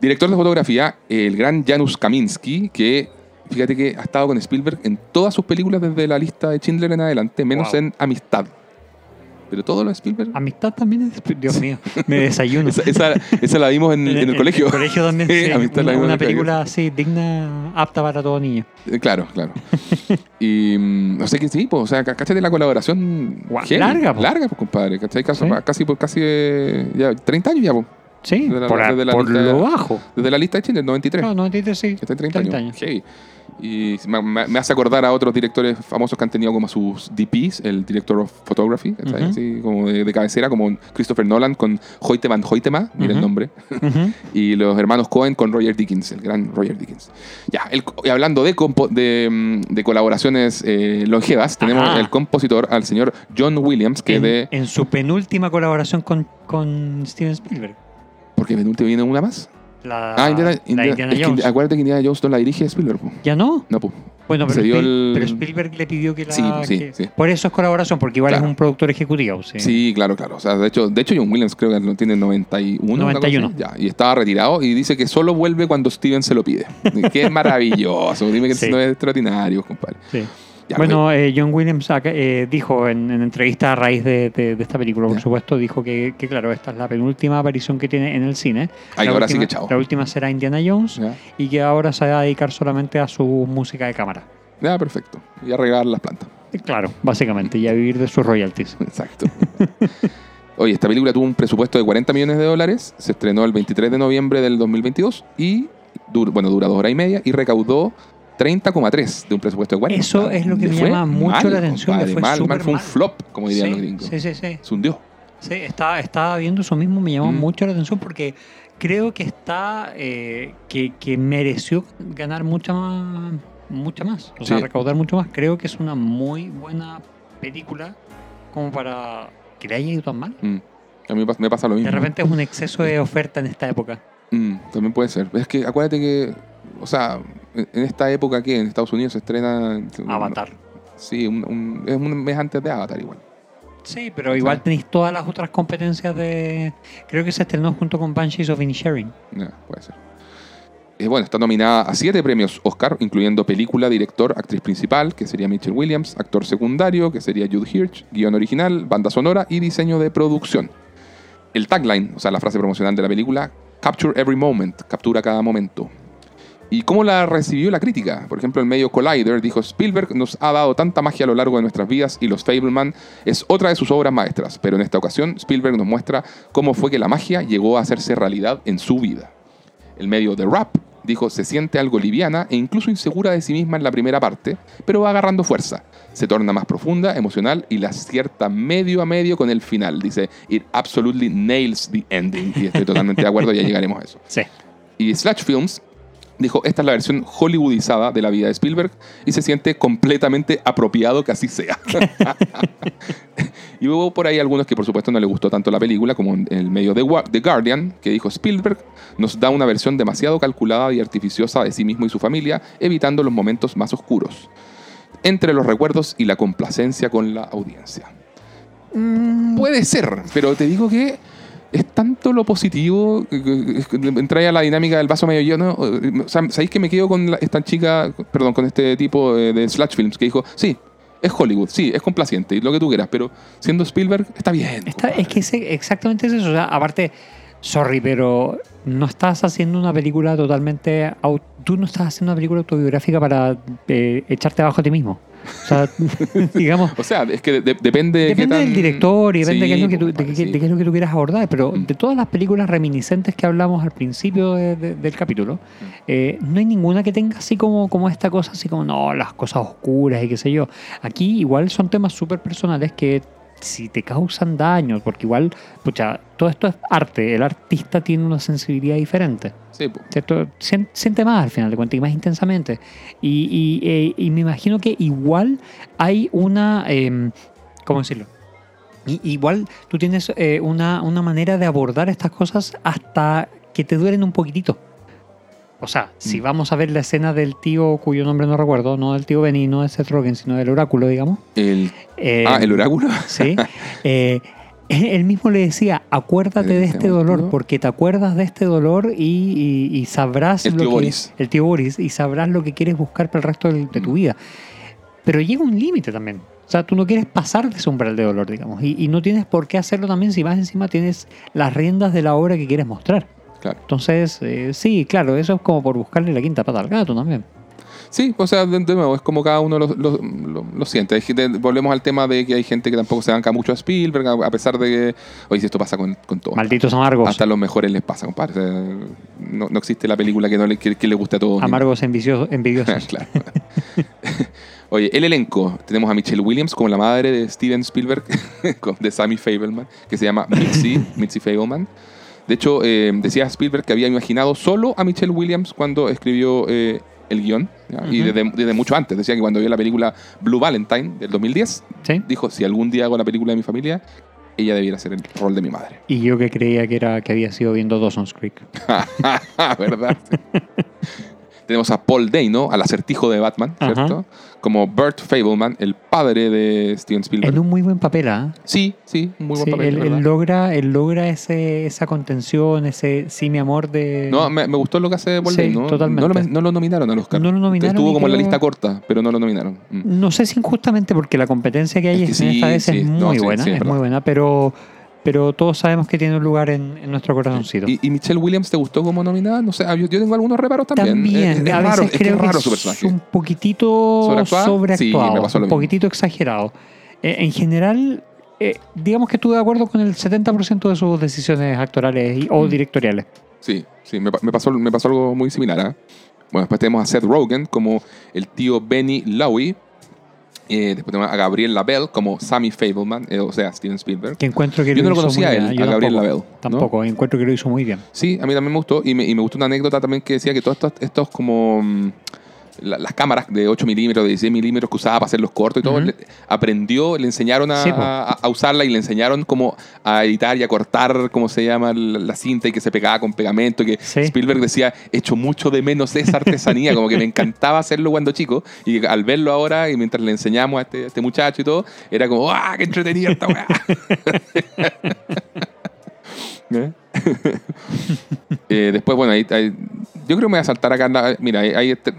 Director de fotografía, el gran Janusz Kaminski, que fíjate que ha estado con Spielberg en todas sus películas desde la lista de Schindler en adelante, menos Wow. en Amistad. Pero todo lo de Spielberg. Amistad también es. de- Dios mío, me desayuno. Esa, esa, esa la vimos en, en el colegio. En el colegio también. Sí, sí. Amistad la una en una colegio. película así, digna, apta para todo niño. Eh, Claro, claro. <laughs> y mm, no sé qué sí, pues, o sea, cáchate la colaboración heavy. larga, po. larga, pues, compadre. ¿cachai? Casi, Sí. casi, por casi eh, ya 30 años ya, pues. Sí, De la- por, a- de la por lista- lo bajo. Desde la lista de Chile, 93. No, 93 sí. Está en 30, 30 años. años. Y me, hace acordar a otros directores famosos que han tenido como sus DPs, el Director of Photography. Así como de, de cabecera, como Christopher Nolan con Hoyte van Hoytema, mira el nombre, <laughs> y los hermanos Cohen con Roger Dickens, el gran Roger Dickens. Ya, el- y hablando de, compo- de, mm, de colaboraciones eh, longevas, tenemos Ajá. el compositor, al señor John Williams, que en, de... en su penúltima colaboración con, con Steven Spielberg. Porque penúltimo viene una más. La, Ah, Indiana, la Indiana- Indiana es que Jones. acuérdate que Indiana Jones no la dirige Spielberg. po. ¿Ya no? No, pues. Bueno, pero, Se dio Spiel- el- pero Spielberg le pidió que la... Sí, sí, que- sí. Por eso es colaboración, porque igual Claro. es un productor ejecutivo. Sí. Sí, claro, claro. O sea, de hecho, de hecho John Williams creo que lo tiene 91. cosa 91. así. Ya, y estaba retirado y dice que solo vuelve cuando Steven se lo pide. <laughs> Qué maravilloso. Dime que Sí. no es extraordinario, compadre. Sí. Ya, bueno, eh, John Williams acá, eh, dijo en, en entrevista a raíz de, de- de esta película, por Ya. supuesto, dijo que, que, claro, esta es la penúltima aparición que tiene en el cine. Ay, La ahora sí última- que chao. La última será Indiana Jones Ya, y que ahora se va a dedicar solamente a su música de cámara. ya, perfecto. Y a regar las plantas. Eh, Claro, básicamente, y a vivir de sus royalties. Exacto. <laughs> Oye, esta película tuvo un presupuesto de 40 millones de dólares, se estrenó el 23 de noviembre del 2022 y, bueno, dura dos horas y media y recaudó 30,3 de un presupuesto de 40. Eso es lo que me llama mucho mal, la atención, compadre, fue mal, súper mal, fue un flop, como dirían Sí, los gringos. sí, sí, sí. Se hundió. Sí, estaba, estaba viendo eso mismo, me llamó Mm. mucho la atención porque creo que está, eh, que, que mereció ganar mucha más, mucha más, o sea, recaudar mucho más. Creo que es una muy buena película como para que le haya ido tan mal. Mm. A mí me pasa- me pasa lo mismo. De repente es un exceso de oferta en esta época. Mm, también puede ser. Es que acuérdate que, o sea, en esta época que en Estados Unidos se estrena... Avatar. Sí, un, un- es un mes antes de Avatar igual. Sí, pero igual tenéis todas las otras competencias de... Creo que se estrenó junto con Banshees of Inisherin. Puede ser. Eh, bueno, está nominada a siete premios Oscar, incluyendo película, director, actriz principal, que sería Mitchell Williams, actor secundario, que sería Jude Hirsch, guion original, banda sonora y diseño de producción. El tagline, o sea, la frase promocional de la película, Capture Every Moment, captura cada momento. ¿Y cómo la recibió la crítica? Por ejemplo, el medio Collider dijo, Spielberg nos ha dado tanta magia a lo largo de nuestras vidas y Los Fableman es otra de sus obras maestras, pero en esta ocasión Spielberg nos muestra cómo fue que la magia llegó a hacerse realidad en su vida. El medio The Rap dijo, se siente algo liviana e incluso insegura de sí misma en la primera parte, pero va agarrando fuerza. Se torna más profunda, emocional y la acierta medio a medio con el final. Dice, it absolutely nails the ending. Y estoy totalmente de acuerdo, ya llegaremos a eso. Sí. Y Slash Films dijo, esta es la versión hollywoodizada de la vida de Spielberg y se siente completamente apropiado que así sea. <laughs> y hubo por ahí algunos que por supuesto no le gustó tanto la película, como en el medio de The Guardian, que dijo, Spielberg nos da una versión demasiado calculada y artificiosa de sí mismo y su familia, evitando los momentos más oscuros, entre los recuerdos y la complacencia con la audiencia. Mm, Puede ser, pero te digo que es tanto lo positivo, entra ya la dinámica del vaso medio lleno. O sea, ¿sabéis que me quedo con la- esta chica, perdón, con este tipo de, de Slash Films que dijo, sí, es Hollywood, sí, es complaciente y lo que tú quieras, pero siendo Spielberg está bien. Está- es que ese- exactamente es eso. O sea, aparte, sorry, pero no estás haciendo una película totalmente. Tú no estás haciendo una película autobiográfica para eh, echarte abajo a ti mismo. O sea, <laughs> digamos. O sea, es que de- de- depende, de qué Depende tan- del director y depende de, qué es lo que tú, de compadre, qué- sí. de qué es lo que tú quieras abordar, pero Mm. de todas las películas reminiscentes que hablamos al principio de- de- del capítulo, Mm. eh, no hay ninguna que tenga así como, como esta cosa, así como, no, las cosas oscuras y qué sé yo. Aquí igual son temas súper personales que si te causan daños, porque igual, pucha, todo esto es arte, el artista tiene una sensibilidad diferente. Sí, Siente más al final de cuentas y más intensamente. Y, y, eh, y me imagino que igual hay una. em, ¿Cómo decirlo? Igual tú tienes eh, una, una manera de abordar estas cosas hasta que te duelen un poquitito. O sea, si Mm. vamos a ver la escena del tío cuyo nombre no recuerdo, no del tío Benny, no de Seth Rogen, sino del oráculo, digamos. El, eh, ah, el oráculo. Sí. Eh, él mismo le decía, acuérdate de este dolor, porque te acuerdas de este dolor y, y- y sabrás El lo tío que, Boris. el tío Boris, y sabrás lo que quieres buscar para el resto de, tu vida. Pero llega un límite también. O O sea, tú no quieres pasar de ese umbral de dolor, digamos. Y, y no tienes por qué hacerlo también si más encima tienes las riendas de la obra que quieres mostrar. Claro. Entonces, eh, sí, claro, eso es como por buscarle la quinta pata al gato también. Sí, o sea, de, de nuevo, es como cada uno lo, lo- lo- lo siente. Hay volvemos al tema de que hay gente que tampoco se banca mucho a Spielberg, a a pesar de que, oye, si esto pasa con, con todo. Malditos amargos. Hasta los mejores les pasa, compadre. O sea, no, no existe la película que, no le, que, que le guste a todos. Amargos envidiosos. envidiosos. <laughs> claro. <laughs> Oye, el elenco. Tenemos a Michelle Williams como la madre de Steven Spielberg, <laughs> de Sammy Fableman, que se llama Mitzi, Mitzi Fableman. De hecho, eh, decía Spielberg que había imaginado solo a Michelle Williams cuando escribió eh, el guion. Y desde, desde mucho antes. Decía que cuando vio la película Blue Valentine del 2010, ¿Sí? dijo, si algún día hago la película de mi familia, ella debiera ser el rol de mi madre. Y yo que creía que era que había sido viendo Dawson's Creek. <laughs> ¿Verdad? <laughs> Tenemos a Paul Dano, al acertijo de Batman, Ajá. ¿cierto? Como Burt Fableman, el padre de Steven Spielberg. En un muy buen papel, ¿ah? Sí, sí, un muy buen Sí, papel, él, logra, él logra ese, esa contención, ese sí, mi amor de. No, me, me gustó lo que hace Paul Sí, Dano. totalmente. No lo, no lo nominaron al Oscar. No lo nominaron Estuvo como en la lista corta, pero no lo nominaron. Mm. No sé si injustamente porque la competencia que hay Es que en sí, esta vez sí, es muy sí, buena, sí, es muy buena, pero, pero todos sabemos que tiene un lugar en, en nuestro corazoncito. ¿Y, y Michelle Williams te gustó como nominada? No sé, ah, yo, yo tengo algunos reparos también. También, Es- es a raro, veces es que creo es que raro es su personaje. un poquitito sobreactuado, Sí, me pasó lo un mismo. poquitito exagerado. Eh, en general, eh, digamos que estuve de acuerdo con el 70% de sus decisiones actorales y- o Mm. directoriales. Sí, sí, me, pa- me pasó, me pasó algo muy similar. ¿ah? Bueno, después tenemos a Seth Rogen como el tío Benny Lowy. Eh, después tenemos a Gabriel Labelle como Sammy Fableman, eh, o sea, Steven Spielberg. Que encuentro que Yo no lo conocía a él, a Gabriel tampoco, Labelle, ¿no? Tampoco, encuentro que lo hizo muy bien. Sí, a mí también me gustó. Y me, y me gustó una anécdota también que decía que todos estos, estos como... la- las cámaras de 8 milímetros, de 16 milímetros que usaba para hacer los cortos y todo, le- aprendió, le enseñaron a, Sí, po. a- a usarla y le enseñaron cómo a editar y a cortar, cómo se llama, la, la cinta y que se pegaba con pegamento. Que Sí. Spielberg decía, echo mucho de menos esa artesanía, como que me encantaba hacerlo cuando chico. Y al verlo ahora y mientras le enseñamos a este, a este muchacho y todo, era como, ¡ah, qué entretenida esta weá! <laughs> ¿Eh? <laughs> Eh, después, bueno, ahí, ahí- yo creo que me voy a saltar acá. mira, hay, hay este-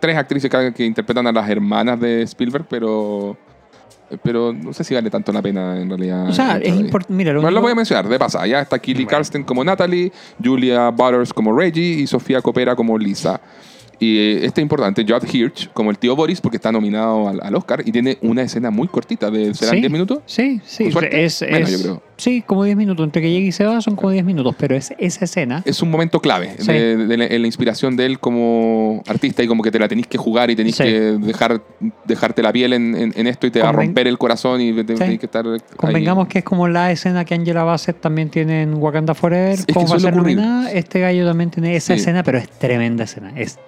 tres actrices que, que interpretan a las hermanas de Spielberg, pero pero no sé si vale tanto la pena en realidad. O sea, es importante. Mira, lo Bueno, lo único- voy a mencionar, de pasada. Ya está Kelly Bueno. Karsten como Natalie, Julia Butters como Reggie y Sofía Copera como Lisa. Y eh, este es importante, Judd Hirsch como el tío Boris, porque está nominado al, al Oscar y tiene una escena muy cortita, de ¿serán Sí. 10 minutos? Sí, sí. Es, Menos, es- yo creo. Sí, como 10 minutos. Entre que llega y se va son como 10 minutos. Pero es esa escena. Es un momento clave Sí. de, de la, inspiración de él como artista y como que te la tenés que jugar y tenés Sí. que dejar, dejarte la piel en, en- en esto y te va a romper el corazón y te, te- Sí. tenés que estar ahí. Convengamos que es como la escena que Angela Bassett también tiene en Wakanda Forever. Es que va a ser nominada. Este gallo también tiene esa escena, pero es tremenda escena. Es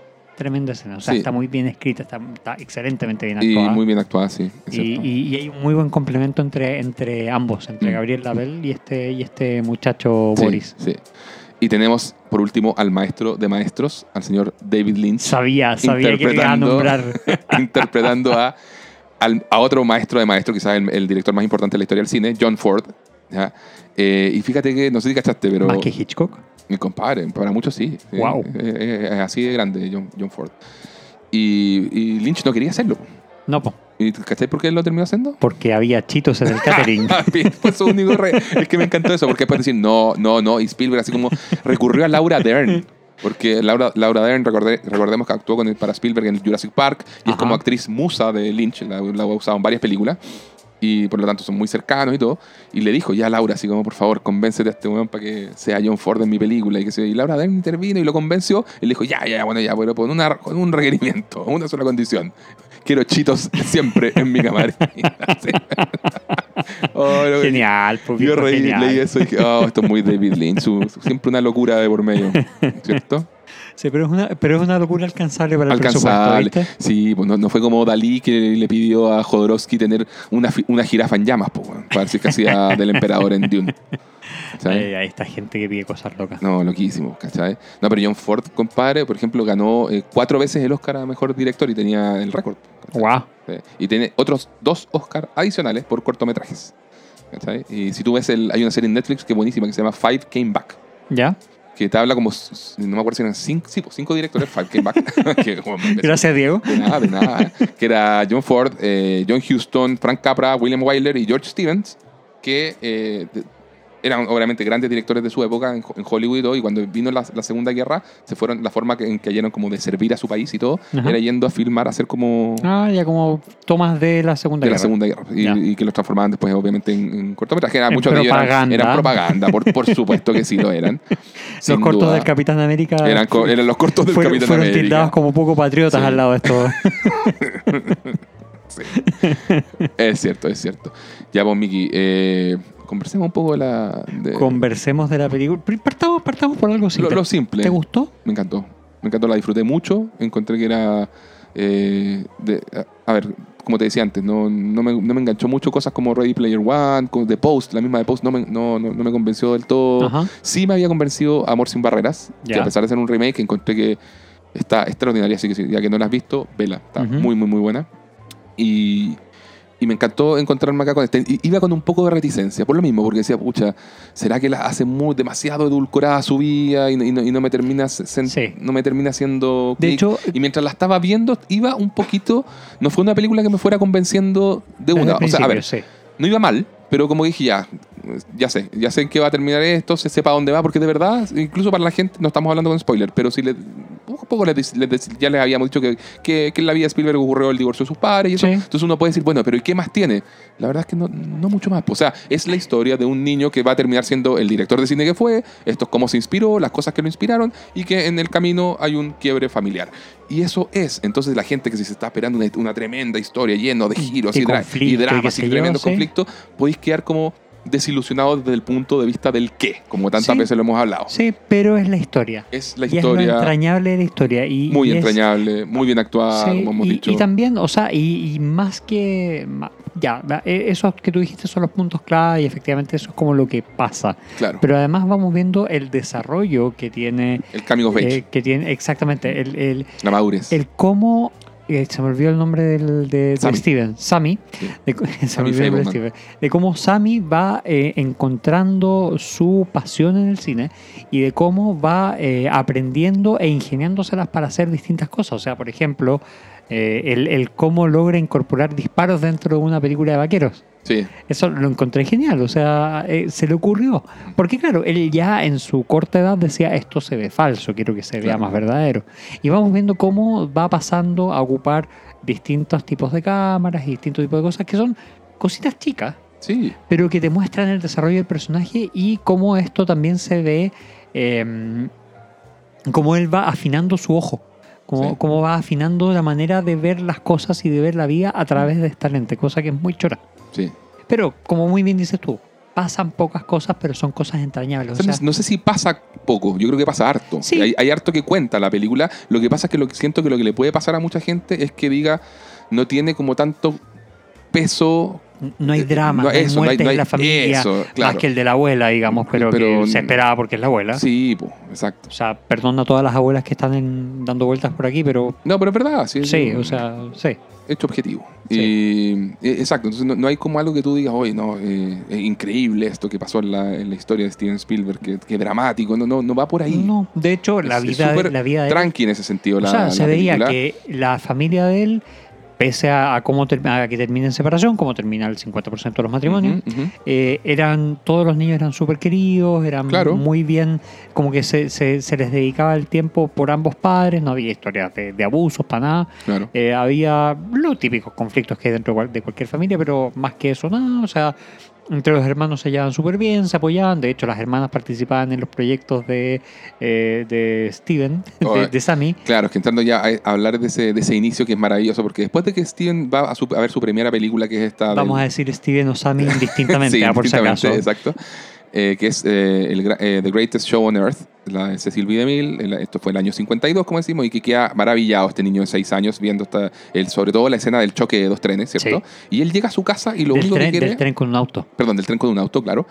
tremenda escena. O sea, Sí. está muy bien escrita, está, está excelentemente bien Y actuada. muy bien actuada, sí. es Y, y- y hay un muy buen complemento entre, entre ambos, entre Mm. Gabriel Label y este, y este muchacho Sí, Boris. sí. Y tenemos, por último, al maestro de maestros, al señor David Lynch. Sabía, sabía que iba a nombrar. <laughs> interpretando a, al- a otro maestro de maestros, quizás el, el director más importante de la historia del cine, John Ford. ¿ya? Eh, y fíjate que, no sé si cachaste, pero Más que Hitchcock. Mi compadre, para muchos sí. Eh, Guau. eh, es así de grande John, John Ford. Y, y Lynch no quería hacerlo. No, po, ¿Y cachai por qué él lo terminó haciendo? porque había chitos en el <laughs> catering. Fue su único re- Es que me encantó eso, porque después decir no, no, no, y Spielberg así como recurrió a Laura Dern. Porque Laura, Laura Dern, recordemos que actuó con, para Spielberg en Jurassic Park y es Ajá. como actriz musa de Lynch, la, la ha usado en varias películas y por lo tanto son muy cercanos y todo. Y le dijo ya a Laura, así como por favor, convéncete a este weón para que sea John Ford en mi película. Y, que se, y Laura Dern intervino y lo convenció. Y le dijo ya, ya, bueno, ya, pero con, una, con un requerimiento, <laughs> una sola condición. Quiero chitos siempre en mi camarera. <laughs> Sí. <laughs> Oh, genial, pues, yo reí, genial. leí eso y dije, oh, esto es muy David Lynch, su- siempre una locura de por medio, ¿cierto? Sí, pero es una, pero es una locura alcanzable para el presupuesto, ¿viste? Sí, pues no, no fue como Dalí que le pidió a Jodorowsky tener una, una jirafa en llamas, pues, para es que hacía <laughs> del emperador en Dune. Hay esta gente que pide cosas locas. No, loquísimo, ¿cachai? No, pero John Ford, compadre, por ejemplo, ganó eh, cuatro veces el Oscar a Mejor Director y tenía el récord. Wow. Sí. Y tiene otros dos Oscar adicionales por cortometrajes. ¿cachai? Y si tú ves, el, hay una serie en Netflix que es buenísima que se llama Five Came Back. ¿Ya? Que te habla como, no me acuerdo si eran cinco, sí, pues, cinco directores, que, <laughs> como, Gracias, Diego. de nada, de nada. que era John Ford, eh, John Huston, Frank Capra, William Wyler y George Stevens, que eh, eran obviamente grandes directores de su época en, Hollywood y todo, y cuando vino la, la Segunda Guerra, se fueron, la forma que, en que hallaron como de servir a su país y todo, Ajá. era yendo a filmar, a hacer como Ah, ya como tomas de la Segunda de la Guerra. Segunda Guerra. Y, que los transformaban después, obviamente, en, en cortometraje. Era, muchos de ellos eran, propaganda. eran propaganda, por, por <laughs> supuesto que sí lo eran. Los cortos duda. del Capitán América Eran, eran los cortos del fueron, Capitán fueron América. tildados como poco patriotas Sí. al lado de esto. <laughs> Es cierto, es cierto. Ya, vos, Miki, eh, conversemos un poco de la. de- Conversemos de la película. Partamos, partamos por algo lo, simple. lo simple. ¿Te gustó? Me encantó. Me encantó, la disfruté mucho. Encontré que era. eh, de- a- ver, como te decía antes, no, no, me, no me enganchó mucho cosas como Ready Player One, The Post, la misma de Post, no me, no, no, me convenció del todo. Ajá. Sí me había convencido Amor sin Barreras, que a pesar de ser un remake, encontré que está extraordinaria, así que si- ya que no la has visto, vela, está muy, muy, muy buena. Y, y me encantó encontrarme acá con este. Iba con un poco de reticencia, por lo mismo, porque decía, pucha, ¿será que la hace muy, demasiado edulcorada su vida y, no- y no, y no me termina sen- Sí. no me termina haciendo De hecho, y mientras la estaba viendo, iba un poquito, no fue una película que me fuera convenciendo de una. O sea, a ver, sí. no iba mal, pero como dije, ya, ya sé, ya sé en qué va a terminar esto, se sepa dónde va, porque de verdad, incluso para la gente, no estamos hablando con spoiler, pero si le, poco les, dec- les dec- ya les habíamos dicho que, que, que en la vida de Spielberg ocurrió el divorcio de sus padres y eso, Sí. entonces uno puede decir, bueno, pero ¿y qué más tiene? La verdad es que no, no mucho más. O sea, es la historia de un niño que va a terminar siendo el director de cine que fue, esto es cómo se inspiró, las cosas que lo inspiraron y que en el camino hay un quiebre familiar. Y eso es. Entonces la gente que si se está esperando una, una tremenda historia lleno de giros Y y, y y dramas y, yo, tremendos sí. conflictos, podéis quedar como desilusionados desde el punto de vista del qué, como tantas Sí. veces lo hemos hablado. Sí, pero es la historia. Es la Y es lo historia entrañable de la historia. Y, muy y es- entrañable, muy bien actuada, Sí, como hemos y, dicho. y también, o sea, y, y más que. Ya, eh, esos que tú dijiste son los puntos clave y efectivamente eso es como lo que pasa. claro, Pero además vamos viendo el desarrollo que tiene. el age, eh, que tiene exactamente. El, el, la madurez. el cómo. Eh, se me olvidó el nombre del, de. Steven. Sammy. Sí. De, co- <laughs> se me Sammy olvidó el nombre de. Steven. De cómo Sammy va eh, encontrando su pasión en el cine y de cómo va eh, aprendiendo e ingeniándoselas para hacer distintas cosas. O sea, por ejemplo, eh, el, el cómo logra incorporar disparos dentro de una película de vaqueros. Sí, Eso lo encontré genial, o sea, eh, se le ocurrió. Porque claro, él ya en su corta edad decía, esto se ve falso, quiero que se vea Claro. más verdadero. Y vamos viendo cómo va pasando a ocupar distintos tipos de cámaras y distintos tipos de cosas que son cositas chicas, sí, pero que te muestran el desarrollo del personaje y cómo esto también se ve, eh, cómo él va afinando su ojo. Cómo, Sí. cómo va afinando la manera de ver las cosas y de ver la vida a través de esta lente, cosa que es muy chora. sí. Pero, como muy bien dices tú, pasan pocas cosas, pero son cosas entrañables. O sea, no sé si pasa poco, yo creo que pasa harto. Sí. Hay, hay harto que cuenta la película. Lo que pasa es que lo que siento que lo que le puede pasar a mucha gente es que diga, no tiene como tanto peso. no hay eh, drama, no, hay eso, no hay- no hay- en la familia, eso, claro. más que el de la abuela, digamos, pero, Pero- que se esperaba porque es la abuela. Sí, po, exacto. O sea, perdona a todas las abuelas que están en- dando vueltas por aquí, pero No, pero es verdad. Sí, sí, es- o sea, sí. hecho objetivo. Sí. Eh, exacto, entonces no, no hay como algo que tú digas, oye, no, eh, es increíble esto que pasó en la, en la historia de Steven Spielberg, que, que dramático, no, no, no va por ahí. No, de hecho, la Es- vida, la vida de él Tranqui en ese sentido. O la, sea, la se veía que la familia de él, pese a, a cómo a que termina en separación, como termina el 50% de los matrimonios, eh, eran todos los niños eran súper queridos, eran Claro. muy bien, como que se, se- se les dedicaba el tiempo por ambos padres, no había historias de, de abusos para nada. Claro. Eh, había los típicos conflictos que hay dentro de cual- de cualquier familia, pero más que eso, nada. O sea, entre los hermanos se llevaban súper bien, se apoyaban. De hecho, las hermanas participaban en los proyectos de, eh, de Steven, Oh, de, de Sammy. Claro, es que entrando ya a hablar de ese, de ese inicio que es maravilloso, porque después de que Steven va a, su- a ver su primera película, que es esta. Vamos a decir Steven o Sammy <laughs> indistintamente, Sí, ah, por si acaso. Exacto. Eh, que es eh, el, eh, The Greatest Show on Earth, la de Cecil B. DeMille. Esto fue el año 52, como decimos, y que queda maravillado este niño de 6 años viendo esta, el, sobre todo la escena del choque de dos trenes, ¿cierto? Y él llega a su casa y lo Del único tren, que quiere... del tren con un auto. Perdón, del tren con un auto, claro.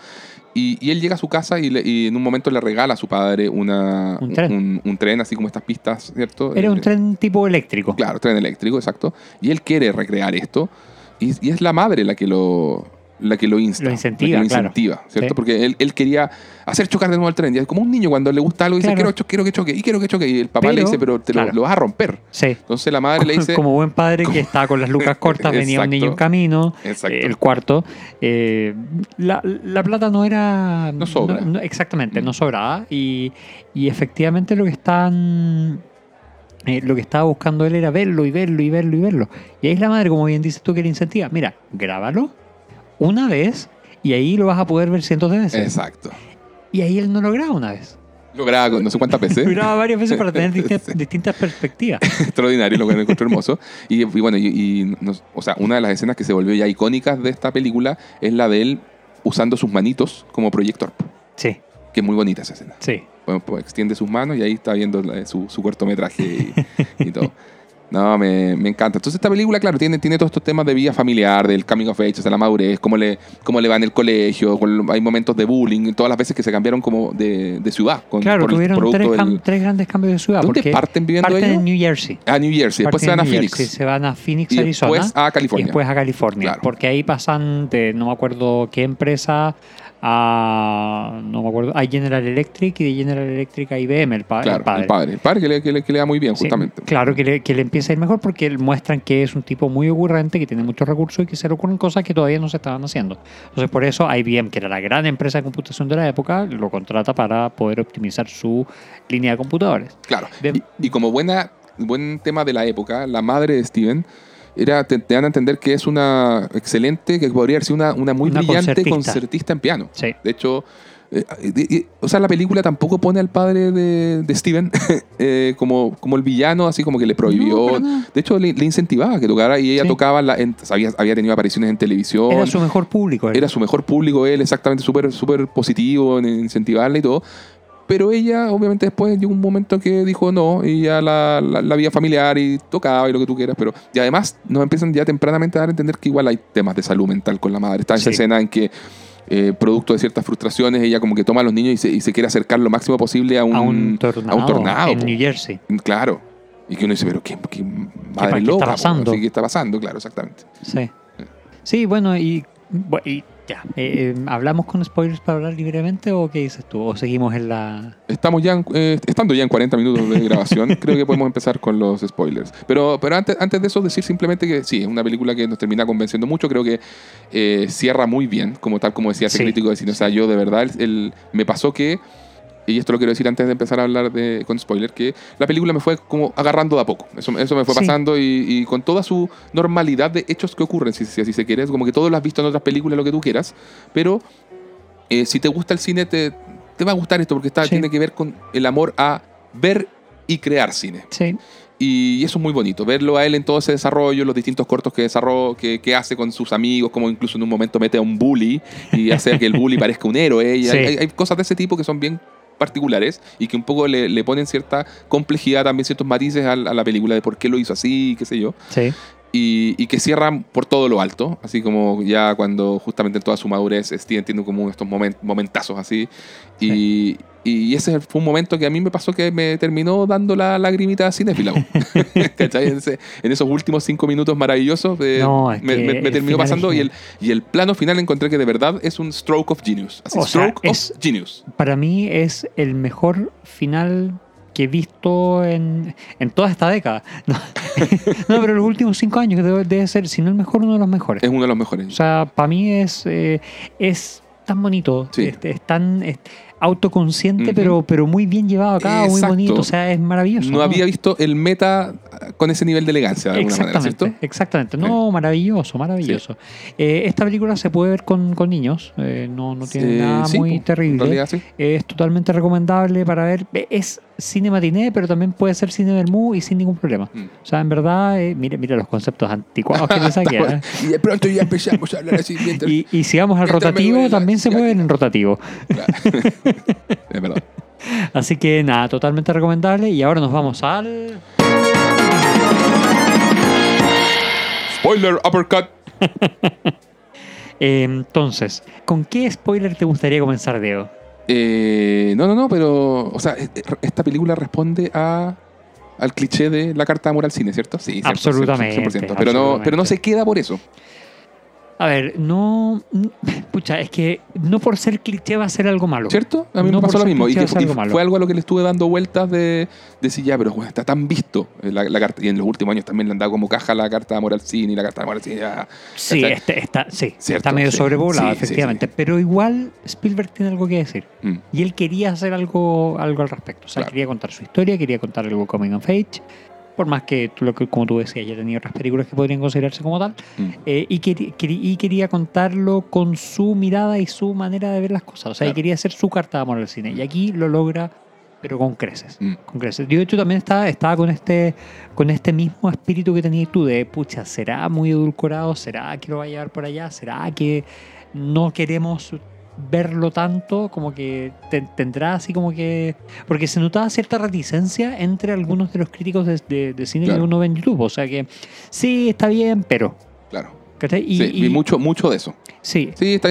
Y, y él llega a su casa y, le- y en un momento le regala a su padre una, Un tren. un- un tren, así como estas pistas, ¿cierto? Era un Eh, tren tipo eléctrico. Claro, tren eléctrico, exacto. Y él quiere recrear esto. Y, y es la madre la que lo, la que lo insta. Lo incentiva, lo claro. incentiva, ¿cierto? Sí. Porque él, él quería hacer chocar de nuevo al tren. Y es como un niño cuando le gusta algo y dice, quiero, quiero que choque, y quiero que choque. Y el papá Pero, le dice, pero te lo- claro. lo, vas a romper. Sí. Entonces la madre le <laughs> dice, Como buen padre que estaba con las lucas <laughs> cortas, venía un niño en camino, Exacto. eh, el cuarto. eh, la, la plata no era... No sobra. no- exactamente, Mm. no sobraba. Y, y efectivamente lo que están... eh, lo que estaba buscando él era verlo y verlo y verlo y verlo. Y ahí es la madre, como bien dices tú, que le incentiva. Mira, grábalo una vez y ahí lo vas a poder ver cientos de veces. exacto. Y ahí él no lo graba una vez. Lo graba no sé cuántas veces. <laughs> Lo graba varias veces para tener distintas, <laughs> Sí. distintas perspectivas. <laughs> extraordinario, lo que me encontré hermoso. Y, y bueno, y, y nos- o sea, una de las escenas que se volvió ya icónicas de esta película es la de él usando sus manitos como proyector. Sí, Que es muy bonita esa escena. sí. Bueno, pues extiende sus manos y ahí está viendo su, su cortometraje y, y todo. No, me, me encanta. Entonces esta película, claro, tiene, tiene todos estos temas de vida familiar, del coming of age, de la madurez, cómo le, cómo le va en el colegio, hay momentos de bullying, todas las veces que se cambiaron como de, de ciudad. Con, Claro, tuvieron tres, del- tres grandes cambios de ciudad. ¿Dónde porque parten viviendo parten ellos? en New Jersey. a New Jersey, después se van a Phoenix. Jersey, se van a Phoenix, Y Arizona. después a California. Y después a California. Claro. Porque ahí pasan de, no me acuerdo qué empresa, a, no me acuerdo, a General Electric y de General Electric a IBM, el, pa- el Claro, padre. el padre. El padre que le, que le, que le da muy bien, Sí, justamente. claro, que le, que le empieza a ir mejor porque muestran que es un tipo muy ocurrente, que tiene muchos recursos y que se le ocurren cosas que todavía no se estaban haciendo. Entonces, por eso IBM, que era la gran empresa de computación de la época, lo contrata para poder optimizar su línea de computadores. Claro. De- Y, y como buena, buen tema de la época, la madre de Steven era, te, te dan a entender que es una excelente, que podría ser una, una muy Una brillante concertista. concertista en piano. Sí. De hecho, eh, y- o sea, la película tampoco pone al padre de, de Steven <laughs> eh, como, como el villano, así como que le No, prohibió. nada. de hecho, le, le incentivaba a que tocara y ella Sí. tocaba, la, en- había, había tenido apariciones en televisión. Era su mejor público. él. Era su mejor público, él exactamente súper súper positivo en incentivarla y todo. Pero ella, obviamente, después llegó un momento que dijo no, y ya la, la, la vida familiar y tocaba y lo que tú quieras. Pero, y además, nos empiezan ya tempranamente a dar a entender que igual hay temas de salud mental con la madre. Está esa Sí. escena en que, eh, producto de ciertas frustraciones, ella como que toma a los niños y se, y se quiere acercar lo máximo posible a un, a un tornado, a un tornado, en po. New Jersey. Claro. Y que uno dice, pero qué, qué madre pa- qué está loca. po. pasando? Así que está pasando, claro, exactamente. Sí. Sí, bueno, y, y ya. eh, eh, ¿Hablamos con spoilers para hablar libremente o qué dices tú? ¿O seguimos en la...? Estamos ya, en- eh, estando ya en 40 minutos de grabación, <laughs> creo que podemos empezar con los spoilers. Pero, pero antes, antes de eso, decir simplemente que sí, es una película que nos termina convenciendo mucho. Creo que eh, cierra muy bien, como tal como decía ese Sí. crítico de cine. O sea, yo de verdad, el- el- me pasó que, y esto lo quiero decir antes de empezar a hablar de, con spoiler, que la película me fue como agarrando de a poco. Eso, eso me fue Sí. pasando y, y con toda su normalidad de hechos que ocurren, si, si así se quiere. Es como que todo lo has visto en otras películas, lo que tú quieras, pero eh, si te gusta el cine, te, te va a gustar esto porque está, Sí. tiene que ver con el amor a ver y crear cine. Sí, Y eso es muy bonito, verlo a él en todo ese desarrollo, los distintos cortos que, desarrollo, que, que hace con sus amigos, como incluso en un momento mete a un bully y hace que el bully <laughs> parezca un héroe. Y Sí. hay, hay cosas de ese tipo que son bien particulares y que un poco le, le ponen cierta complejidad, también ciertos matices a, a la película de por qué lo hizo así, qué sé yo sí. Y, y que cierran por todo lo alto, así como ya cuando justamente en toda su madurez Steven tiene como estos momen- momentazos así. Y, y ese fue un momento que a mí me pasó que me terminó dando la lagrimita cinéfila. <laughs> En, en esos últimos cinco minutos maravillosos eh, No, es me, que me- me terminó pasando y el, y el plano final encontré que de verdad es un stroke of genius. Así, O sea, stroke es- of genius. Para mí es el mejor final que he visto en, en toda esta década. <laughs> No, no, pero los últimos cinco años que debe, debe ser, si no el mejor, uno de los mejores. Es uno de los mejores. O sea, para mí es, eh, es tan bonito, Sí. es, es tan es autoconsciente, pero, pero muy bien llevado acá, muy Exacto. bonito. O sea, es maravilloso. no había visto el meta con ese nivel de elegancia de alguna manera, Exactamente, ¿cierto? exactamente. No, maravilloso, maravilloso. Eh, esta película se puede ver con, con niños, eh, no, no tiene nada muy po, En terrible. realidad, sí. Es totalmente recomendable para ver. Eh, Es cine matiné, pero también puede ser cine vermú y sin ningún problema. Mm. O sea, en verdad, eh, mira, mira los conceptos anticuados que <laughs> le saqué. ¿eh? y de pronto ya empezamos a hablar así mientras... Y, y si vamos al rotativo, también se puede ver en rotativo. Claro. <laughs> es verdad. <laughs> Así que nada, totalmente recomendable. Y ahora nos vamos al. Spoiler uppercut. Eh, <laughs> entonces, ¿con qué spoiler te gustaría comenzar, Diego? Eh, no, no, no, pero... O sea, eh, esta película responde a... Al cliché de la carta de amor al cine, ¿cierto? Sí, cierto, Absolutamente, 100%, pero, no, pero no se queda por eso. A ver, no. <laughs> Pucha, es que no por ser cliché va a ser algo malo. ¿Cierto? A mí No me pasó lo mismo. Y, que fue, algo malo. fue algo a lo que le estuve dando vueltas de decir, ya, pero bueno, está tan visto eh, la, la carta. Y en los últimos años también le han dado como caja la carta de amor al cine y la carta de amor al cine. ya, Sí, este- está, sí Cierto, está medio sí. efectivamente. Pero igual Spielberg tiene algo que decir. Mm, Y él quería hacer algo, algo al respecto. O sea, Claro. quería contar su historia, quería contar algo coming of age. Por más que, tú, lo que como tú decías, ya tenía otras películas que podrían considerarse como tal. mm. Eh, y, queri- y quería contarlo con su mirada y su manera de ver las cosas. O sea, y quería hacer su carta de amor al cine. Y aquí lo logra, pero con creces. Mm. Con creces. Yo, de hecho, también estaba, estaba con, este, con este mismo espíritu que tenías tú de, pucha, ¿será muy edulcorado? ¿Será que lo va a llevar por allá? ¿Será que no queremos verlo tanto? Como que te- tendrá así como que... Porque se notaba cierta reticencia entre algunos de los críticos de, de- de cine Claro. que uno ve en YouTube. O sea que, sí, está bien, pero... Y, sí, y- mucho, mucho de eso. sí, Sí, está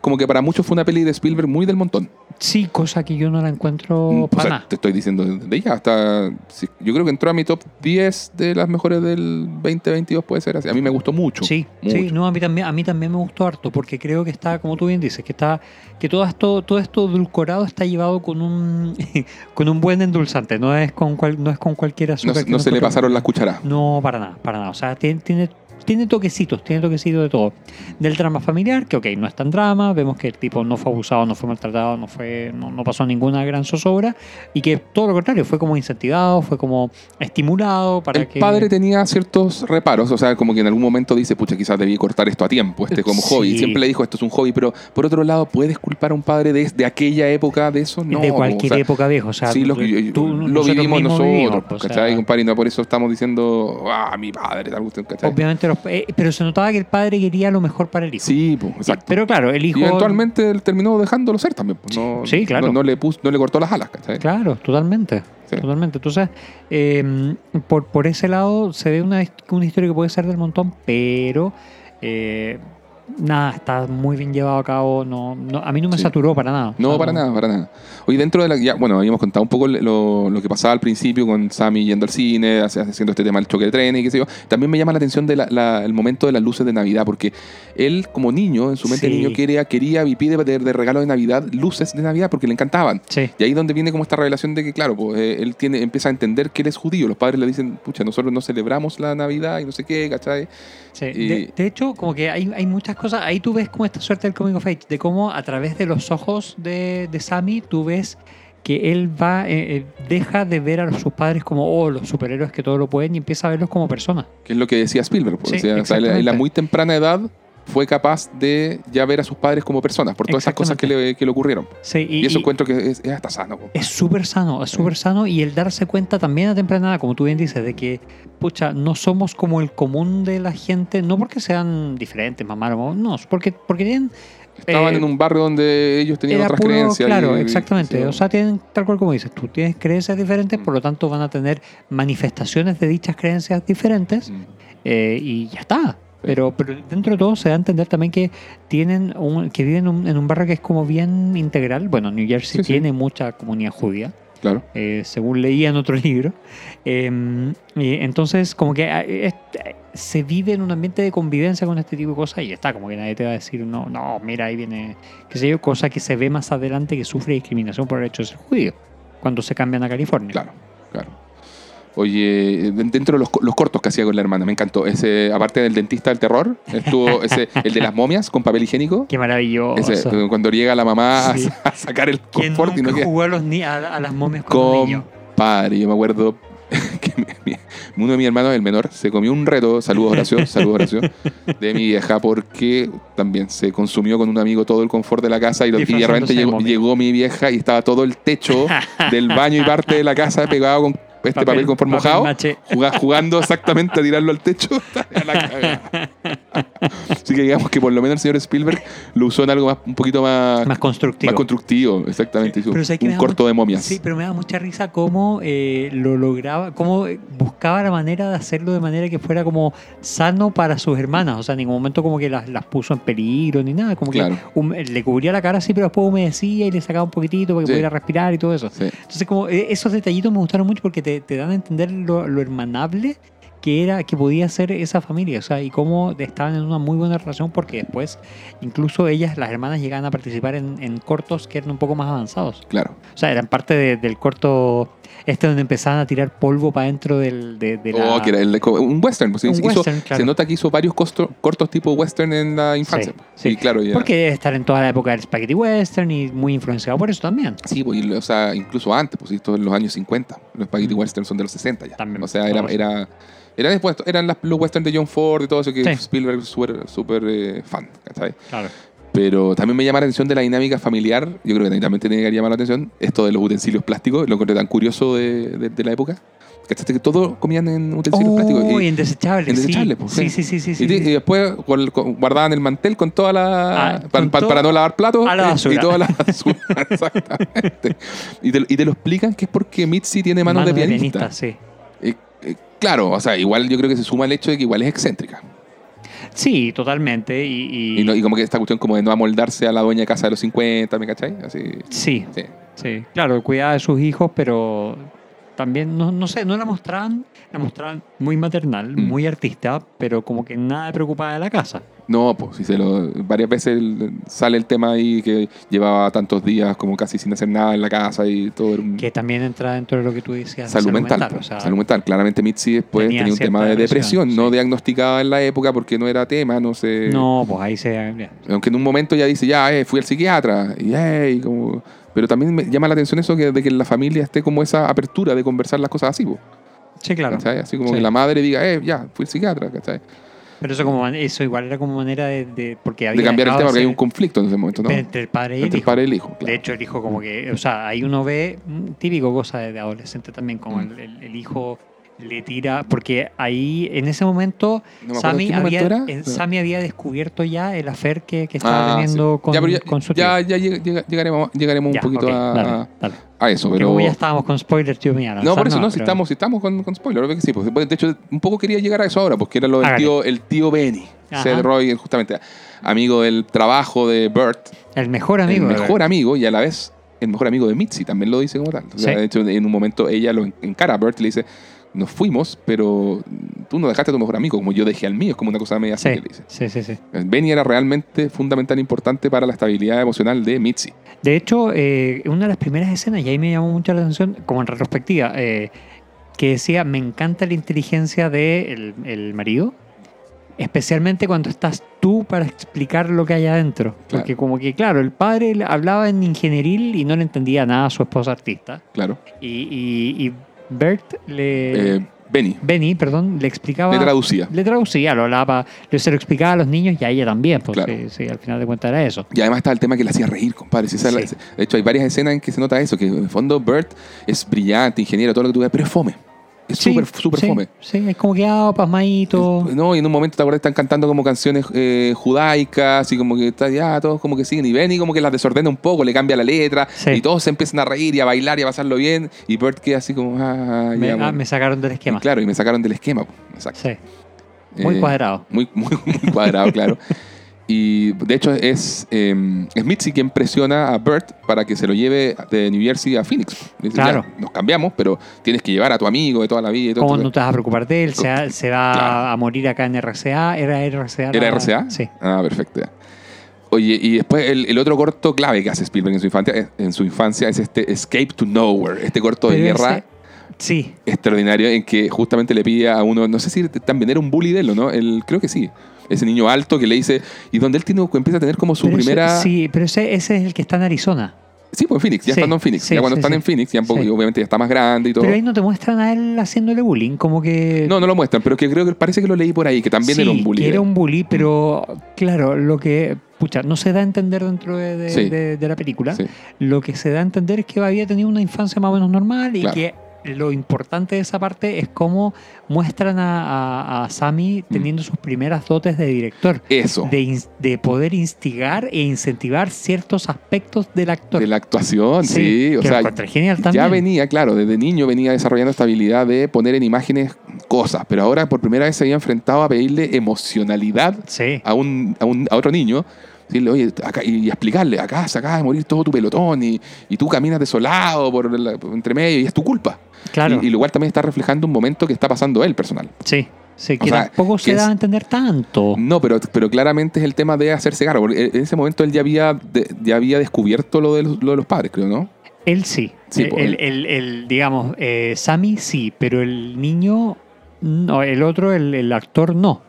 como que para muchos fue una peli de Spielberg muy del montón. sí, cosa que yo no la encuentro Mm, o para sea, nada. te estoy diciendo de ella hasta sí, yo creo que entró a mi top 10 de las mejores del 2022 puede ser así a mí me gustó mucho Sí, mucho. sí, no, a mí también, a mí también me gustó harto, porque creo que está, como tú bien dices, que está, que todo esto, todo esto edulcorado está llevado con un, <laughs> con un buen endulzante, no es con cual, no es con cualquier azúcar. no se le pasaron las cucharadas No, para nada, para nada. O sea, tiene, tiene, tiene toquecitos, tiene toquecitos de todo. Del drama familiar, que ok, no es tan drama, vemos que el tipo no fue abusado, no fue maltratado, no fue, no, no pasó ninguna gran zozobra, y que todo lo contrario, fue como incentivado, fue como estimulado para el que. padre tenía ciertos reparos, o sea, como que en algún momento dice, pucha, quizás debí cortar esto a tiempo, este como Sí. hobby. Siempre le dijo, esto es un hobby, pero por otro lado, ¿puedes culpar a un padre de, de aquella época de eso? No. de cualquier o sea, época vieja, o sea, sí, lo, tú- tú- lo nosotros vivimos nosotros, vivimos, pues, o sea, ¿cachai? compadre? Y no por eso estamos diciendo, ah, mi padre, tal cuestión, ¿cachai? Obviamente, los- eh, pero se notaba que el padre quería lo mejor para el hijo. Sí, pues, exacto. Pero claro, el hijo. Y eventualmente él terminó dejándolo ser también. pues, No, Sí, claro. No, no le puso, no le cortó las alas, ¿cachai? Claro, totalmente. Sí. Totalmente. Entonces, eh, por, por ese lado se ve una, una historia que puede ser del montón, pero eh, nada, está muy bien llevado a cabo. No, no, a mí no me Sí. saturó para nada. No, O sea, para nada, para nada. Oye, dentro de la. Ya, bueno, habíamos contado un poco lo, lo que pasaba al principio con Sammy yendo al cine, haciendo este tema del choque de trenes y qué sé yo. También me llama la atención de la- la- el momento de las luces de Navidad, porque él, como niño, en su mente Sí. niño, quería, quería y pide de, de regalo de Navidad luces de Navidad porque le encantaban. Sí. Y ahí es donde viene como esta revelación de que, claro, pues, eh, él tiene, empieza a entender que él es judío. Los padres le dicen, pucha, nosotros no celebramos la Navidad y no sé qué, ¿cachai? Sí, Y- de, de hecho, como que hay, hay muchas cosas. Ahí tú ves como esta suerte del Coming of Age, de cómo a través de los ojos de, de Sammy tú ves que él va, eh, eh, deja de ver a sus padres como, oh, los superhéroes que todo lo pueden y empieza a verlos como personas. Que es lo que decía Spielberg. pues, Sí, o sea, a exactamente. muy temprana edad fue capaz de ya ver a sus padres como personas por todas esas cosas que le, que le ocurrieron. Sí, Y, eso y- encuentro que es, es hasta sano. Es súper sano, es súper sano y el darse cuenta también a temprana edad, como tú bien dices, de que, pucha, no somos como el común de la gente, no porque sean diferentes, mamá, no, porque, porque tienen... Estaban eh, en un barrio donde ellos tenían otras puro- creencias. Claro, y- exactamente. y- O sea, tienen, tal cual como dices, tú tienes creencias diferentes, Mm. por lo tanto van a tener manifestaciones de dichas creencias diferentes Mm. eh, y ya está. Pero, pero dentro de todo se da a entender también que tienen un, que viven un- en un barrio que es como bien integral. Bueno, New Jersey Sí, sí. tiene mucha comunidad judía Claro. eh, según leía en otro <laughs> libro. Eh, y entonces, como que es- se vive en un ambiente de convivencia con este tipo de cosas y está, como que nadie te va a decir, no, no, mira, ahí viene, qué sé yo, cosa que se ve más adelante que sufre discriminación por el hecho de ser judío, cuando se cambian a California. Claro, claro. Oye, de- dentro de los, co- los cortos que hacía con la hermana, me encantó. Ese, aparte del dentista del terror, estuvo <laughs> ese, el de las momias con papel higiénico. Qué maravilloso. Ese, cuando llega la mamá a- Sí. <laughs> a, sacar el ¿Quién confort y no jugó a, los ni- a, a las momias con? Compadre, yo me acuerdo <laughs> que mi- mi- uno de mis hermanos, el menor, se comió un reto, saludos Horacio, saludos Horacio, de mi vieja porque también se consumió con un amigo todo el confort de la casa y, lo- y de repente llegó mi vieja y estaba todo el techo del baño y parte de la casa pegado con este papel, papel mojado, maché. juga- jugando exactamente a tirarlo al techo. <laughs> A la. Así que digamos que por lo menos el señor Spielberg lo usó en algo más, un poquito más, Más constructivo. más constructivo, exactamente. Pero ¿sabes qué me un corto de momias. Sí, pero me da mucha risa cómo eh, lo lograba, cómo buscaba la manera de hacerlo de manera que fuera como sano para sus hermanas. O sea, en ningún momento como que las, las puso en peligro ni nada. Como Claro. que le cubría la cara así, pero después humedecía y le sacaba un poquitito para que Sí. pudiera respirar y todo eso. Sí. Entonces, como eh, esos detallitos me gustaron mucho porque te, te dan a entender lo, lo hermanable que era que podía ser esa familia, o sea, y cómo estaban en una muy buena relación porque después incluso ellas, las hermanas, llegaban a participar en, en cortos que eran un poco más avanzados. Claro. O sea, eran parte de- del corto este donde empezaban a tirar polvo para dentro del, de, de la... Oh, que era el- un western. pues, Un hizo- western, claro. Se nota que hizo varios costo- cortos tipo western en la infancia. pues. Sí, sí. Y claro, ya- Porque debe estar en toda la época del spaghetti western y muy influenciado por eso también. Sí, pues, y, o sea, incluso antes, pues esto en los años 50. Los spaghetti Mm. western son de los 60 ya. También, o sea, era, era, después, eran las- los western de John Ford y todo eso que Sí. Spielberg es súper súper, eh, fan, ¿cachai? Claro. Pero también me llama la atención de la dinámica familiar. Yo creo que también tiene que llamar la atención esto de los utensilios plásticos. Lo encontré tan curioso de, de- de la época. ¿Cachaste que todos comían en utensilios plásticos? Oh, Y- en desechables. en sí. pues, sí, sí. sí, sí, y, sí, te- y después con- con- guardaban el mantel con toda la. Ah, pa- con pa- todo- para no lavar platos. a la basura. Y toda la <laughs> basura. <laughs> Exactamente. Y te, y te lo explican que es porque Mitzi tiene manos, de pianista. sí. Eh, eh, claro, o sea, igual yo creo que se suma el hecho de que igual es excéntrica. Sí, totalmente. Y, y- Y, no- y como que esta cuestión como de no amoldarse a la dueña de casa de los 50, ¿me cachai? Así. sí, Sí. sí. Claro, cuidaba de sus hijos, pero también, no, no sé, no la mostraban, la mostraban muy maternal, Mm. muy artista, pero como que nada preocupada de la casa. No, pues si se lo, varias veces el- sale el tema ahí que llevaba tantos días como casi sin hacer nada en la casa y todo era un Que también entra dentro de lo que tú decías. de salud, mental. o sea, salud mental. Claramente Mitzi después tenía tenía, un tema de depresión, depresión, no sí. diagnosticada en la época porque no era tema, no sé. No, pues ahí se... Aunque en un momento ya dice, ya, eh, fui al psiquiatra, y, eh, y como... Pero también me llama la atención eso que, de que en la familia esté como esa apertura de conversar las cosas así, po, Sí, claro. ¿cachai? Así como Sí. que la madre diga, eh, ya, fui al psiquiatra, ¿cachai? Pero eso, como, eso igual era como manera de... de- porque había De cambiar el tema porque hay un conflicto en ese momento, ¿no? Entre el padre y el Entre el hijo. padre y el hijo, claro. De hecho, el hijo como que, o sea, ahí uno ve mm, típico cosa de, adolescente también, como Mm. el, hijo le tira, porque ahí en ese momento No Sammy había, momento Sammy había descubierto ya el afer que, que estaba Ah, teniendo sí. con, ya, pero ya, con su tío. ya, ya llega- llegaremos, llegaremos Ya, un poquito a, dale, dale. A eso, pero... ya estábamos con spoilers, tío mía. No, por eso no, si pero- estamos, si estamos con, con spoiler, obvio que sí. Pues, de hecho, un poco quería llegar a eso ahora, porque era lo del tío, el tío Benny. Ajá. Seth Rogen, justamente amigo del trabajo de Bert, El mejor amigo. el mejor amigo y a la vez el mejor amigo de Mitzi, también lo dice como tal. O sea, Sí. De hecho, en un momento ella lo en- encara a Bert y le dice, nos fuimos, pero tú no dejaste a tu mejor amigo, como yo dejé al mío, es como una cosa media así Sí, que le dice. sí, sí, sí. Benny era realmente fundamental e importante para la estabilidad emocional de Mitzi. De hecho, eh, una de las primeras escenas, y ahí me llamó mucho la atención, como en retrospectiva, eh, que decía, me encanta la inteligencia del el, el marido, especialmente cuando estás tú para explicar lo que hay adentro. Claro. Porque como que, claro, el padre hablaba en ingenieril y no le entendía nada a su esposa artista. Claro. Y, y- y Bert le... Eh, Benny Benny, perdón, le explicaba... le traducía. le traducía, lo hablaba, le- se lo explicaba a los niños y a ella también, pues Claro. sí, al final de cuentas era eso. Y además está el tema que le hacía reír, compadre. La- Sí. de hecho, hay varias escenas en que se nota eso, que en el fondo Bert es brillante, ingeniero, todo lo que tú veas, pero es fome. Es Sí, súper, súper sí, fome. Sí, es como que ah, pasmadito. No, y en un momento, ¿te acuerdas? Están cantando como canciones eh, judaicas y como que está ya, todos como que siguen. Y Benny como que las desordena un poco, le cambia la letra Sí. y todos se empiezan a reír y a bailar y a pasarlo bien. Y Bert queda así como, ah, me, ya, ah, me sacaron del Y esquema. claro, y me sacaron del esquema. Exacto. Sí, muy Eh, cuadrado. Muy, <laughs> muy, muy cuadrado, claro. Y de hecho es, eh, es Mitzi quien presiona a Bert para que se lo lleve de New Jersey a Phoenix. Dice, Claro. "Ya, nos cambiamos, pero tienes que llevar a tu amigo de toda la vida y todo. ¿Cómo esto". no te vas a preocupar de él? Se, va- se va Claro. a morir acá en RCA. ¿Era RCA? ¿Era RCA? Sí. Ah, perfecto. Oye, y después el, el otro corto clave que hace Spielberg en su infancia, en su infancia es este Escape to Nowhere, este corto de guerra ese- sí, extraordinario en que justamente le pide a uno, no sé si también era un bully de él o no, el, creo que sí, ese niño alto que le dice, y donde él tiene, empieza a tener como su pero primera... sí, pero ese, ese es el que está en Arizona. Sí, pues en Phoenix, ya Sí, estando en Phoenix. sí, ya cuando sí, están en Phoenix, ya poco, Sí. obviamente ya está más grande y todo. Pero ahí no te muestran a él haciéndole bullying, como que... No, no lo muestran, pero que creo que parece que lo leí por ahí, que también era un bully. que era un bully, pero claro, lo que... Pucha, no se da a entender dentro de, de- Sí. de- de la película. Lo que se da a entender es que había tenido una infancia más o menos normal y Claro. que lo importante de esa parte es cómo muestran a, a- a Sammy Mm. teniendo sus primeras dotes de director. Eso, De, de poder instigar e incentivar ciertos aspectos del actor. de la actuación, sí. o que sea, genial también. ya venía, claro, desde niño venía desarrollando esta habilidad de poner en imágenes cosas, pero ahora por primera vez se había enfrentado a pedirle emocionalidad Sí, a, un, a, un- a otro niño Decirle, oye, acá, y explicarle, acá se acaba de morir todo tu pelotón y, y tú caminas desolado por la- entre medio y es tu culpa. Claro. Y, y también está reflejando un momento que está pasando él personal. Sí, sí, que O sea, tampoco que se da es- a entender tanto. No, pero, pero claramente es el tema de hacerse cargo. porque En ese momento él ya había, de- ya había descubierto lo de, los, lo de los padres, creo, ¿no? Él sí. Sí, el, pues, el- el- el, digamos, eh, Sammy sí, pero el niño, no, el otro, el, el actor no.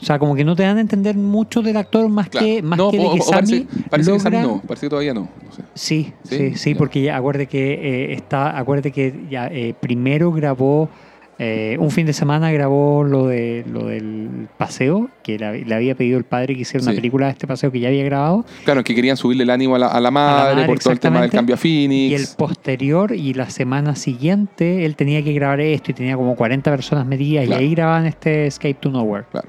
O sea, como que no te dan a entender mucho del actor más Claro. que, más no, que de o- que o parece, que Sammy no, parece que todavía no. no sé. Sí, Sí, sí, porque ya acuerde que eh, está, acuerde que ya eh, primero grabó eh, un fin de semana grabó lo de lo del paseo que le, le había pedido el padre que hiciera una película de este paseo que ya había grabado Claro, que querían subirle el ánimo a la, a la madre, madre, por todo el tema del cambio a Phoenix. y el posterior y la semana siguiente él tenía que grabar esto y tenía como 40 personas metidas Claro. y ahí grababan este Escape to Nowhere. Claro.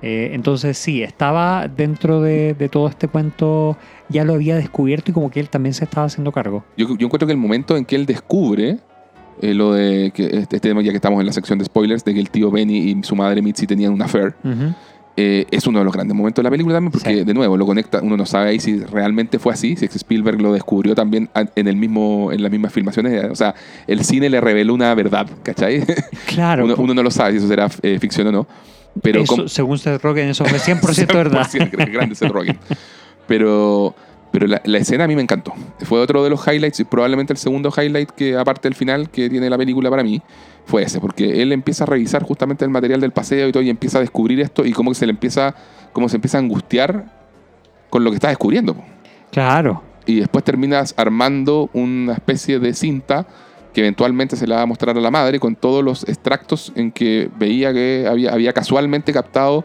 Eh, entonces sí, estaba dentro de, de todo este cuento, ya lo había descubierto y como que él también se estaba haciendo cargo. Yo, yo encuentro que el momento en que él descubre eh, lo de que este este tema, ya que estamos en la sección de spoilers, de que el tío Benny y su madre Mitzi tenían una affair, Ujú. eh, es uno de los grandes momentos de la película también, porque Sí. de nuevo lo conecta, uno no sabe ahí si realmente fue así, si Spielberg lo descubrió también en el mismo, en las mismas filmaciones, o sea, el cine le reveló una verdad, ¿cachai? Claro. <laughs> uno, uno no lo sabe si eso será eh, ficción o no, pero Eso, según Seth Rogen, eso fue <laughs> 100% verdad. <laughs> 100% grande Seth Rogen. Pero, pero la, la escena a mí me encantó. Fue otro de los highlights, y probablemente el segundo highlight que, aparte del final, que tiene la película para mí, fue ese, porque él empieza a revisar justamente el material del paseo y todo, y empieza a descubrir esto, y cómo se le empieza, cómo se empieza a angustiar con lo que está descubriendo. Claro. Y después terminas armando una especie de cinta que eventualmente se la va a mostrar a la madre con todos los extractos en que veía que había, había casualmente captado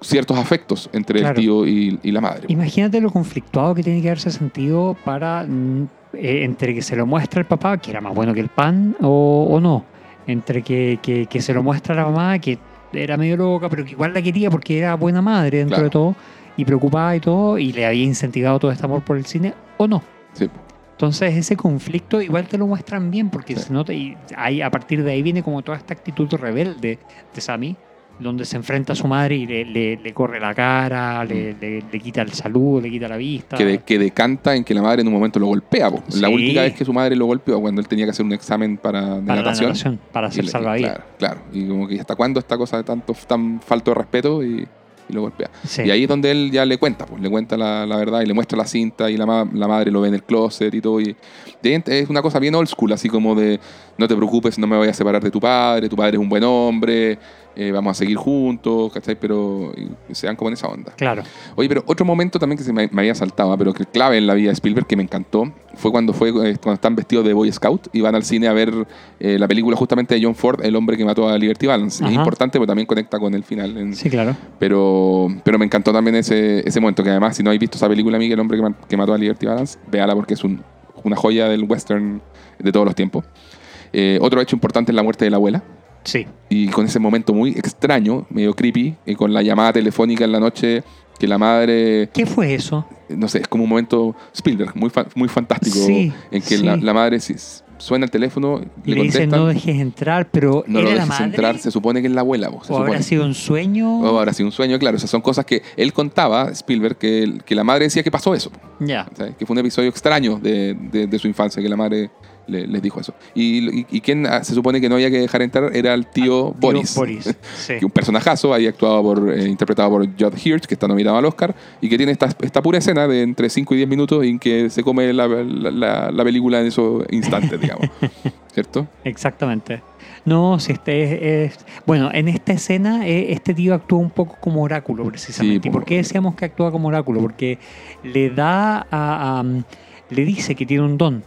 ciertos afectos entre Claro. el tío y, y la madre. Imagínate lo conflictuado que tiene que haberse sentido para mm, eh, entre que se lo muestra el papá, que era más bueno que el pan, o, o no. Entre que, que- que se lo muestra a la mamá, que era medio loca, pero que igual la quería porque era buena madre dentro Claro. de todo, y preocupada y todo, y le había incentivado todo este amor por el cine, o no. Sí. Entonces ese conflicto igual te lo muestran bien porque Sí. se nota y ahí, a partir de ahí viene como toda esta actitud rebelde de Sammy, donde se enfrenta a su madre y le, le- le corre la cara, le, le- le quita el saludo, le quita la vista. Mm. Que, de- que decanta en que la madre en un momento lo golpea. La última vez que su madre lo golpeó, cuando él tenía que hacer un examen para, de para la natación. natación, para hacer salvavidas. Claro, claro. Y como que hasta cuándo esta cosa de tanto tan falto de respeto y, y lo golpea. Sí. Y ahí es donde él ya le cuenta, pues le cuenta la, la verdad y le muestra la cinta y la, ma- la madre lo ve en el closet y todo. Y, es una cosa bien old school, así como de no te preocupes, no me voy a separar de tu padre, tu padre es un buen hombre, eh, vamos a seguir juntos, ¿cachai? Pero y se dan como en esa onda. Claro. Oye, pero otro momento también que se me, me había saltado, pero que clave en la vida de Spielberg que me encantó, fue cuando fue eh, cuando están vestidos de Boy Scout y van al cine a ver eh, la película justamente de John Ford, El hombre que mató a Liberty Balance. Es importante porque también conecta con el final. en- Sí, claro. pero, pero me encantó también ese, ese momento, que además si no habéis visto esa película, Miguel, El hombre que, ma- que mató a Liberty Balance, véala porque es un- una joya del western de todos los tiempos. Eh, otro hecho importante es la muerte de la abuela. Sí. Y con ese momento muy extraño, medio creepy, y con la llamada telefónica en la noche que la madre, ¿Qué fue eso? no sé, es como un momento Spielberg, muy, fa- muy fantástico, Sí, en que sí. la, la madre suena el teléfono, Y le, le dicen no dejes entrar, pero no ¿era lo la dejes madre? entrar, se supone que es la abuela. vos, se ¿O habrá sido un sueño? O habrá sido un sueño, claro. Esas son cosas que él contaba, Spielberg, que, que la madre decía que pasó eso. Ya. Que fue un episodio extraño de, de- de su infancia, que la madre le- les dijo eso. Y, y, y quien ah, se supone que no había que dejar entrar era el tío, Tío Boris. Boris. <laughs> Sí. que un personajazo ahí actuado por, eh, interpretado por Judd Hirsch, que está nominado al Oscar, y que tiene esta, esta pura escena de entre 5 y 10 minutos en que se come la, la- la- la película en esos instantes, digamos. <laughs> ¿Cierto? Exactamente. No, si este es, es- Bueno, en esta escena eh, este tío actúa un poco como oráculo, precisamente. Sí, ¿Y por po. qué decíamos que actúa como oráculo? Porque le da a... a- le dice que tiene un don.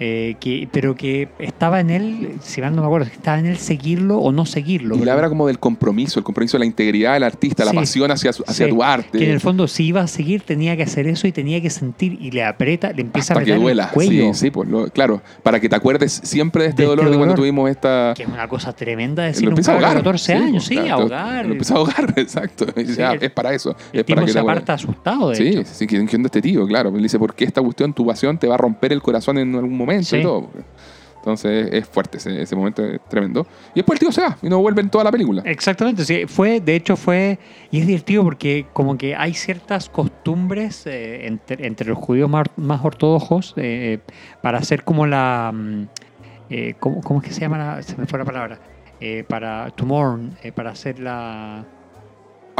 Eh, que, pero que estaba en él, si mal no me acuerdo, que estaba en él seguirlo o no seguirlo. Y le ¿verdad? habla como del compromiso, el compromiso de la integridad del artista, la Sí. pasión hacia, su- hacia Sí. tu arte. Que en el fondo, si iba a seguir, tenía que hacer eso y tenía que sentir y le aprieta, le empieza hasta a que apretar duela. el cuello. Sí, sí, pues, lo- claro. Para que te acuerdes siempre de este De este dolor de cuando tuvimos esta. Que es una cosa tremenda decir un a de ahogar. 14 años, pues, sí, claro, ahogar. Lo empieza a ahogar, <laughs> exacto. Dice, Sí, ah, el- es para eso. El es para tipo que se aparta asustado, de Sí, hecho. sí, ¿quién, quién de este tío? Claro. Él dice, porque esta cuestión, tu pasión te va a romper el corazón en algún momento Sí. y todo. Entonces es fuerte ese, ese momento, es tremendo. Y después el tío se va y no vuelve en toda la película. Exactamente, sí. Fue, de hecho, fue. Y es divertido porque, como que hay ciertas costumbres eh, entre, entre los judíos más, más ortodoxos eh, para hacer como la. mm, eh, ¿cómo, cómo es que se llama? la- se me fue la palabra. Para to mourn, para hacer la,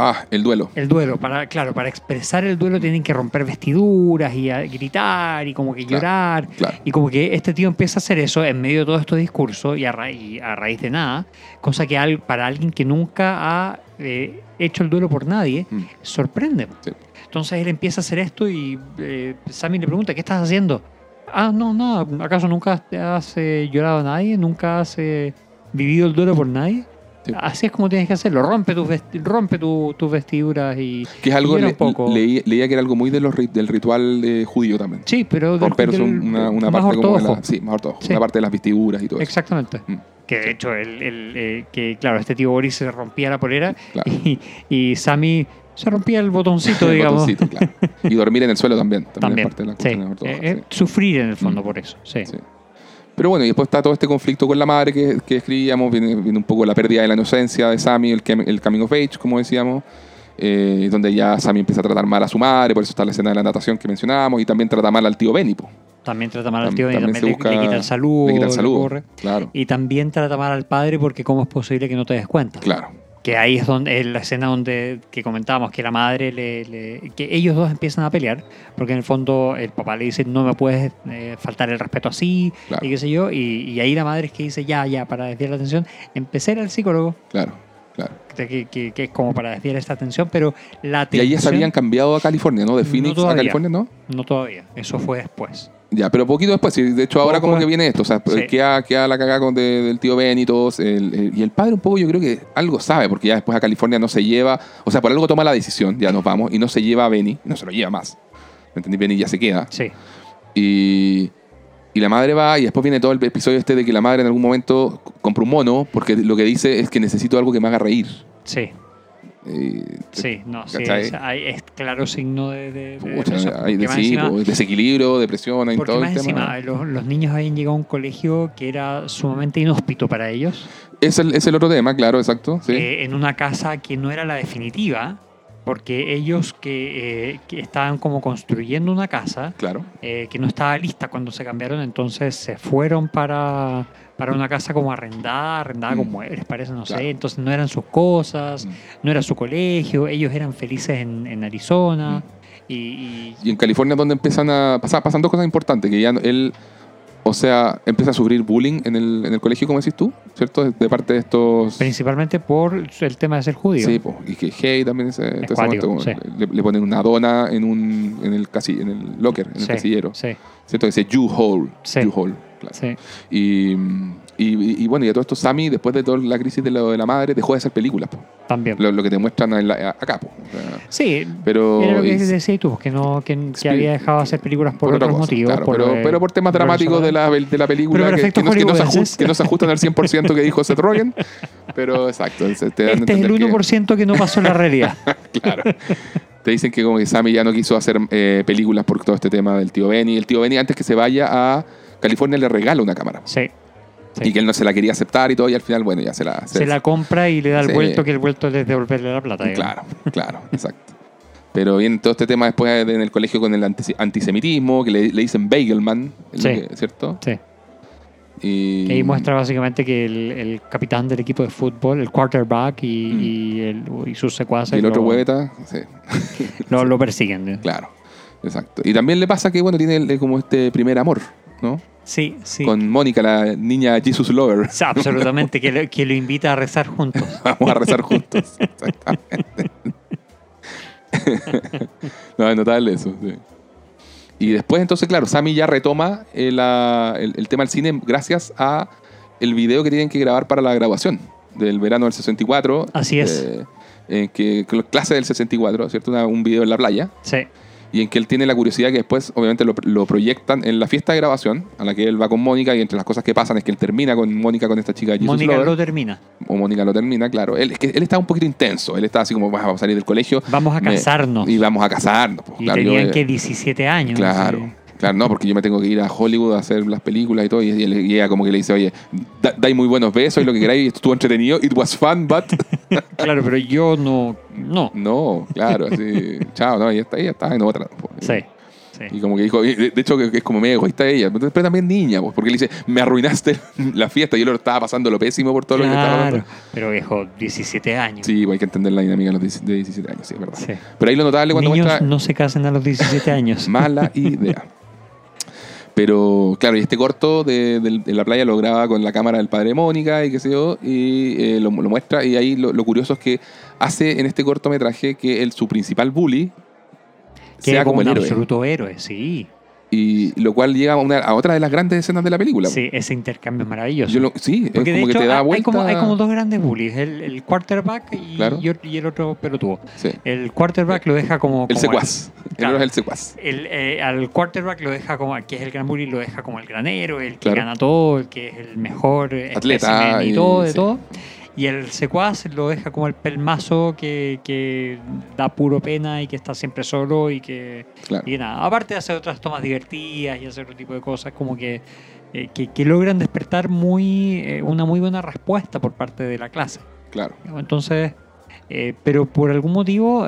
Ah, el duelo. el duelo. Para, claro, para expresar el duelo tienen que romper vestiduras y a- gritar y como que Claro, llorar. Claro. Y como que este tío empieza a hacer eso en medio de todo estos discursos y a, ra- y a raíz de nada, cosa que al- para alguien que nunca ha eh, hecho el duelo por nadie, Mm. sorprende. Sí. Entonces él empieza a hacer esto y eh, Sammy le pregunta, ¿qué estás haciendo? Ah, no, nada, ¿acaso nunca has eh, llorado a nadie? ¿Nunca has eh, vivido el duelo por nadie? Sí. Así es como tienes que hacerlo, rompe tus, vesti- rompe tu- tus vestiduras y... Que es algo, le- un poco. leí- leía que era algo muy de los, del ritual eh, judío también. Sí, pero... Romper una, una más parte como de la, sí, más ortodoxo, Sí. una parte de las vestiduras y todo eso. Exactamente. Mm. Que de hecho, el, el, eh, que claro, este tío Boris se rompía la polera Claro. <laughs> y, y Sammy se rompía el botoncito, <laughs> El digamos. botoncito, claro. Y dormir en el suelo también. También, También. es parte de la sí. ortodoxa, Eh, eh, Sufrir en el fondo Mm. por eso. Sí. sí. Pero bueno, y después está todo este conflicto con la madre que, que escribíamos, viene, viene un poco la pérdida de la inocencia de Sammy, el, el coming of age, como decíamos, eh, donde ya Sammy empieza a tratar mal a su madre, por eso está la escena de la natación que mencionábamos, y también trata mal al tío Benny. po. También trata mal al tío y también le, le quita el saludo. Le quita el saludo. Claro, Y también trata mal al padre porque cómo es posible que no te des cuenta. claro. Que ahí es donde es la escena donde que comentábamos que la madre le, le- que ellos dos empiezan a pelear porque en el fondo el papá le dice no me puedes eh, faltar el respeto así Claro. y qué sé yo y, y ahí la madre es que dice ya ya para desviar la atención empecé al psicólogo Claro, claro. que, que- que es como para desviar esta atención pero la Y atención ahí ya se habían cambiado a California, ¿no? De No Phoenix a. California, ¿no? no todavía eso fue después Ya, pero poquito después. De hecho, ahora como que viene esto. O sea, Sí. queda, queda la cagada con de- del tío Ben y todos. el- el- y el padre un poco yo creo que algo sabe, porque ya después a California no se lleva... O sea, por algo toma la decisión, ya nos vamos, y no se lleva a Benny, no se lo lleva más. ¿Me entendí? Benny ya se queda. sí Y, y la madre va, y después viene todo el episodio este de que la madre en algún momento compra un mono, porque lo que dice es que necesito algo que me haga reír. sí Y- sí no sí es, hay- es claro signo de, de, Pucha, hay de, sí, encima- pues, desequilibrio, depresión, hay Porque todo más el tema. encima, los, los niños habían llegado a un colegio que era sumamente inhóspito para ellos, Es el, es el otro tema, claro, exacto. Sí. eh, en una casa que no era la definitiva, porque ellos que, eh, que estaban como construyendo una casa claro. eh, que no estaba lista cuando se cambiaron, entonces se fueron para, para una casa como arrendada, arrendada con Mm. muebles, parece, no Claro. sé, entonces no eran sus cosas, Mm. no era su colegio, ellos eran felices en, en Arizona. Mm. Y, y- Y en California es donde empiezan a pasar, pasan dos cosas importantes, que ya él, o sea, empieza a sufrir bullying en el, en el colegio, como decís tú, ¿cierto? De parte de estos... principalmente por el tema de ser judío. Sí, po, y que Hey también ese, entonces, cuático, sí. le, le ponen una dona en un en el casi, en el locker, en el casillero, Sí, ¿cierto? Que dice you hole, Sí. you hole, claro. sí. Y, y, y bueno, y a todo esto Sammy, después de toda la crisis de, lo de la madre, dejó de hacer películas, po. También. lo, lo que te muestran en la- acá, po. O sea, Sí, pero era lo que decías tú, que, no, que, que había dejado de hacer películas por, otra otros cosa, motivos. claro, por, pero, eh, pero por temas por dramáticos de la, de la película Pero por que, que no, que, no se ajust- que no se ajustan al 100% que dijo Seth Rogen. Pero exacto. Te Este es el entender que- 1% que no pasó en la realidad. <laughs> Claro. Te dicen que como que Sammy ya no quiso hacer eh, películas por todo este tema del tío Benny. El tío Benny antes que se vaya a California le regala una cámara. Sí. Sí. Y que él no se la quería aceptar y todo, y al final, bueno, ya se la... Se la compra y le da el vuelto, que el vuelto es devolverle la plata. digamos. Claro, claro, <laughs> exacto. Pero viene todo este tema después en el colegio con el anti- antisemitismo, que le, le dicen Bagelman, Sí. ¿cierto? Sí. Y, Que ahí muestra básicamente que el, el capitán del equipo de fútbol, el quarterback y, Mm. y, el- y sus secuaces y el otro hueveta, sí, <laughs> lo, lo persiguen. claro, exacto. Y también le pasa que, bueno, tiene como este primer amor, ¿no? Sí, sí. Con Mónica, la niña Jesus Lover. Absolutamente, que, lo, que lo invita a rezar juntos. <laughs> Vamos a rezar juntos. <laughs> Exactamente. <laughs> no, es notable eso. sí. Y después, entonces, claro, Sammy ya retoma eh, la- el, el tema del cine gracias a el video que tienen que grabar para la graduación del verano del 64. Así es. eh, en que, que la clase del 64, ¿cierto? Una- un video en la playa. Sí. Y en que él tiene la curiosidad que después, obviamente, lo, lo proyectan en la fiesta de grabación, a la que él va con Mónica, y entre las cosas que pasan es que él termina con Mónica, con esta chica Jesus Mónica Lover lo termina. o Mónica lo termina, claro. Él, es que él estaba un poquito intenso. Él estaba así como, "Bah, vamos a salir del colegio. Vamos a Me- casarnos. y vamos a casarnos. pues, Y claro, tenían eh, que 17 años. Claro, sí. Claro, no, porque yo me tengo que ir a Hollywood a hacer las películas y todo. Y, ella como que le dice, oye, da- dais muy buenos besos y lo que queráis, estuvo entretenido, it was fun, but... <laughs> Claro, pero yo no. No. no, claro, así, chao, no, ella está, ella está en otra. pues. Sí. sí. Y como que dijo, de hecho que es como medio egoísta ella, pero también niña, pues, porque le dice, me arruinaste la fiesta, yo lo estaba pasando lo pésimo por todo lo que estaba pasando. pero viejo, 17 años. Sí, pues hay que entender la dinámica de los 10 de 17 años, sí, es verdad. Sí. Pero ahí lo notable cuando Niños muestra no se casen a los 17 años. mala idea. <laughs> Pero claro, y este corto de, del- de la playa lo graba con la cámara del padre de Mónica y qué sé yo, y eh, lo, lo muestra. Y ahí lo, lo curioso es que hace en este cortometraje que el, su principal bully que sea como un el héroe. absoluto héroe, sí. Y lo cual llega a, una- a otra de las grandes escenas de la película. Sí, ese intercambio es maravilloso. Yo lo- sí, es como Porque de que hecho te da hay- vuelta. hay, como, hay como dos grandes bullies, el, el quarterback y, Claro. y el otro pelotudo. Sí. El quarterback lo deja como... El como secuaz. El Claro. es el secuaz. El, eh, al quarterback lo deja como, que es el gran bully, lo deja como el granero, el que Claro. gana todo, el que es el mejor eh, Atleta y- todo, de sí. todo. Y el secuaz lo deja como el pelmazo que, que da puro pena y que está siempre solo y que, Claro. y nada. Aparte de hacer otras tomas divertidas y hacer otro tipo de cosas, como que, eh, que, que logran despertar muy eh, una muy buena respuesta por parte de la clase. Claro. Entonces, eh, pero por algún motivo,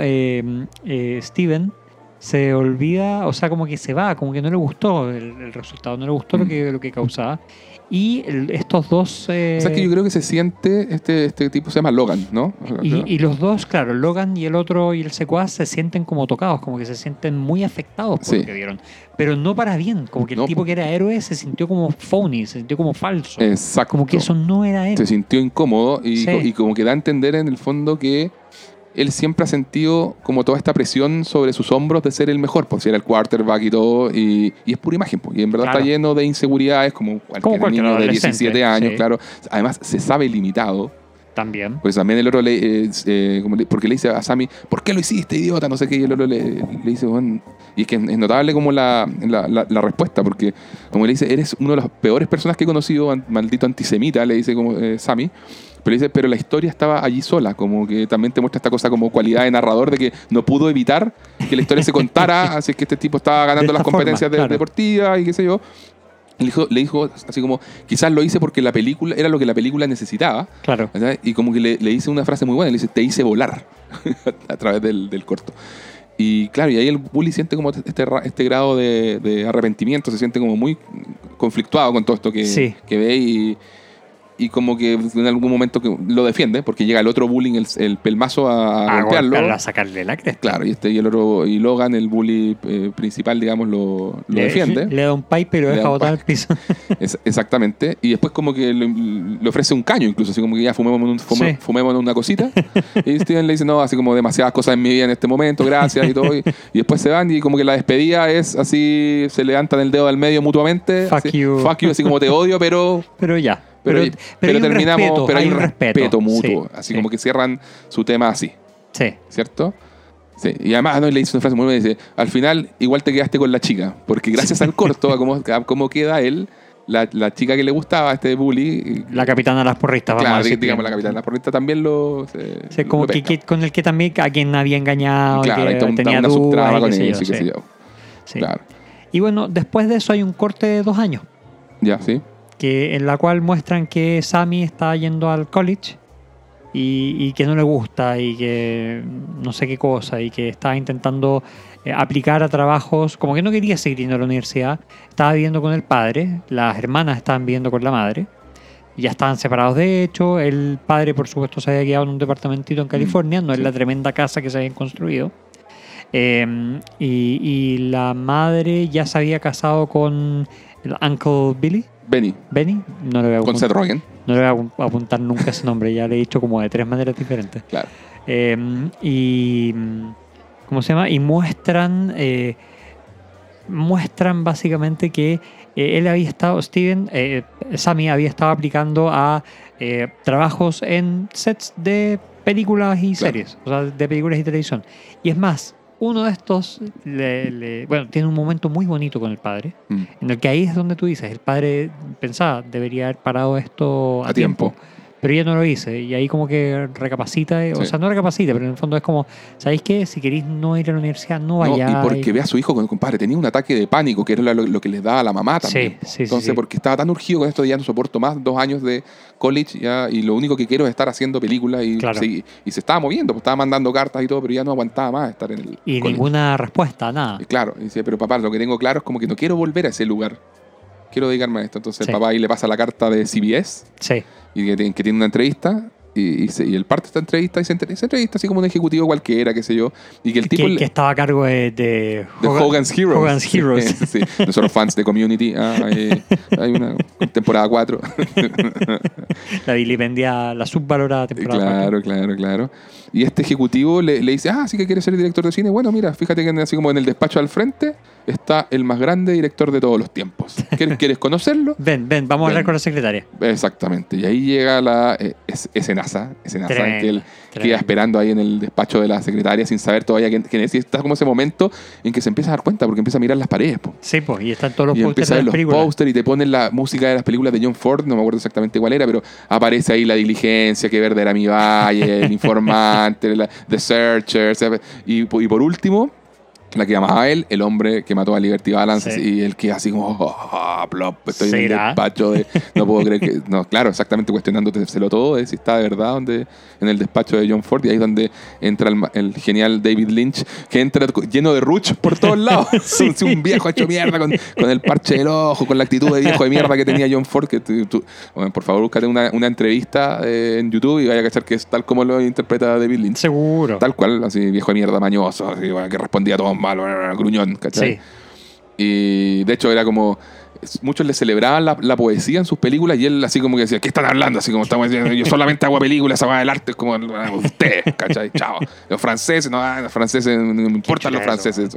Steven se olvida, o sea, como que se va, como que no le gustó el, el resultado, no le gustó lo, Mm. que, lo que causaba. Y estos dos... eh, O sea, que yo creo que se siente, este, este tipo se llama Logan, ¿no? y, y los dos, claro, Logan y el otro y el secuaz se sienten como tocados, como que se sienten muy afectados por Sí. lo que vieron. Pero no para bien, como que el No. tipo que era héroe se sintió como phony, se sintió como falso. Exacto. como que eso no era él. se sintió incómodo y, Sí. y como que da a entender en el fondo que él siempre ha sentido como toda esta presión sobre sus hombros de ser el mejor, por si era el quarterback y todo, y, y es pura imagen, pues, y en verdad Claro. está lleno de inseguridades como cualquier, Como cualquier niño de adolescente, 17 años, sí. claro. Además, se sabe limitado, También. pues también el otro le, eh, eh, como le- porque le dice a Sammy, ¿por qué lo hiciste, idiota? No sé qué, y el otro le, le dice, "Bueno", y es que es notable como la, la, la- la respuesta, porque como le dice, eres uno de las peores personas que he conocido, maldito antisemita, le dice como eh, Sammy, pero dice, pero la historia estaba allí sola, como que también te muestra esta cosa como cualidad de narrador de que no pudo evitar que la historia se contara, <laughs> así que este tipo estaba ganando las competencias forma, de- claro. deportivas y qué sé yo. Le dijo, le dijo así como, quizás lo hice porque la película era lo que la película necesitaba, Claro. ¿verdad? Y como que le, le dice una frase muy buena, le dice, te hice volar <laughs> a través del, del corto. Y claro, y ahí el bully siente como este, este grado de, de arrepentimiento, se siente como muy conflictuado con todo esto que, Sí. que ve y, y como que en algún momento que lo defiende, porque llega el otro bullying, el, el pelmazo a, a A golpearlo. golpearlo, a sacarle la cresta. Claro, y este y el otro, y Logan, el bully eh, principal, digamos, lo, lo le, defiende. Le da un pipe y lo deja botar al piso. <laughs> Es- exactamente. Y después como que le, le ofrece un caño incluso, así como que ya fumemos, un- fume- Sí. fumemos una cosita. <laughs> y Steven le dice, no, así como demasiadas cosas en mi vida en este momento, gracias y todo. Y, y después se van y como que la despedida es así, se levantan el dedo del medio mutuamente. Fuck así, you. Fuck you, así como te odio, pero... <laughs> Pero ya. Pero, Pero, terminamos, respeto, pero hay un respeto, mutuo, Sí, así sí, como que cierran su tema así, Sí. ¿cierto? Sí. Y además no, le dice una frase muy buena, dice, al final igual te quedaste con la chica, porque gracias al corto, a cómo, a cómo queda él, la, la chica que le gustaba, este bully, La capitana de las porristas, vamos a claro, decir digamos, bien. la capitana la porrista también lo... Se, Sí, como lo que, con el que también a quien había engañado, Claro, que un- tenía una dudas con sé sí, sí. Claro. Y bueno, después de eso hay un corte de dos años, Ya, sí. Que en la cual muestran que Sammy está yendo al college y, y que no le gusta y que no sé qué cosa y que estaba intentando eh, aplicar a trabajos, como que no quería seguir yendo a la universidad, estaba viviendo con el padre, las hermanas estaban viviendo con la madre. Ya estaban separados de hecho, el padre por supuesto se había quedado en un departamentito en California, no es la tremenda casa que se habían construido. Eh, y, y la madre ya se había casado con el Uncle Billy, Benny, Benny, no le voy a con apuntar, Seth Rogen, no le voy a apu- apuntar nunca ese nombre, ya le he dicho como de tres maneras diferentes. claro. Eh, y. ¿Cómo se llama? Y muestran. eh, muestran básicamente que eh, él había estado. Steven. eh, Sammy había estado aplicando a eh, trabajos en sets de películas y Claro. series. O sea, de películas y televisión. Y es más, uno de estos. le- le- bueno, tiene un momento muy bonito con el padre. Mm. En el que ahí es donde tú dices, el padre pensaba, debería haber parado esto a, A tiempo. Pero yo no lo hice. Y ahí como que recapacita, eh, o sea, no recapacita, pero en el fondo es como, ¿sabéis qué? Si queréis no ir a la universidad, no No, vayáis. y porque ve a su hijo, con- compadre, tenía un ataque de pánico, que era lo, lo que les daba a la mamá también. Sí, sí, Entonces, porque estaba tan urgido con esto, ya no soporto más dos años de college, ya, y lo único que quiero es estar haciendo películas. Y, Claro. y se estaba moviendo, pues estaba mandando cartas y todo, pero ya no aguantaba más estar en el Y college. ninguna respuesta, nada. Y claro, y dice, pero papá, lo que tengo claro es como que no quiero volver a ese lugar. Quiero dedicarme a esto. Entonces Sí. el papá ahí le pasa la carta de CBS Sí. y que, tiene- que tiene una entrevista. Y, y, se- y él parte esta entrevista y se, se entrevista así como un ejecutivo cualquiera, qué sé yo. Y que el tipo... Que, le- que estaba a cargo de, de Hogan- Hogan's Heroes. Hogan's Heroes. <laughs> Sí, sí. Nosotros fans de Community. ah, hay, hay una temporada 4. <laughs> la vilipendia, la subvalorada temporada. claro, claro, claro. Y este ejecutivo le, le dice, ah, sí que quieres ser director de cine. Bueno, mira, fíjate que en- así como en el despacho al frente está el más grande director de todos los tiempos. ¿Quieres, <laughs> ¿quieres conocerlo? Ven, ven, vamos a hablar con la secretaria. Exactamente. Y ahí llega la eh, es, escenaza, escenaza en que él Tremendo, queda esperando ahí en el despacho de la secretaria sin saber todavía quién, quién es. Y está como ese momento en que se empieza a dar cuenta porque empieza a mirar las paredes. po. Sí, pues, y están todos los y pósters empieza a ver los pósters y te ponen la música de las películas de John Ford, no me acuerdo exactamente cuál era, pero aparece ahí la diligencia, que verde era mi valle, el <laughs> informante, la- The Searchers, y, y por último, la que llamaba a él, el hombre que mató a Liberty Balance, Sí. y él que así como, oh, oh, plop, estoy en el despacho de, no puedo creer que, no, claro, exactamente cuestionándotelo todo, de si está de verdad donde, en el despacho de John Ford, y ahí es donde entra el, el genial David Lynch, que entra lleno de ruch por todos <laughs> lados, Sí. Un viejo hecho mierda con, con el parche del ojo, con la actitud de viejo de mierda que tenía John Ford. Que tú- tú- bueno, por favor, búscate una, una entrevista eh, en YouTube y vaya a cachar que es tal como lo interpreta David Lynch. Seguro. Tal cual, así viejo de mierda mañoso, así, bueno, que respondía a todos mal, bueno, gruñón, ¿cachai? Sí. Y de hecho era como. Muchos le celebraban la, la poesía en sus películas y él así como que decía, ¿qué están hablando? Así como estamos diciendo, yo solamente hago películas, esa va del arte es como ah, usted, ¿cachai? Chao. Los franceses, no, ah, los franceses, no me importan los eso, franceses,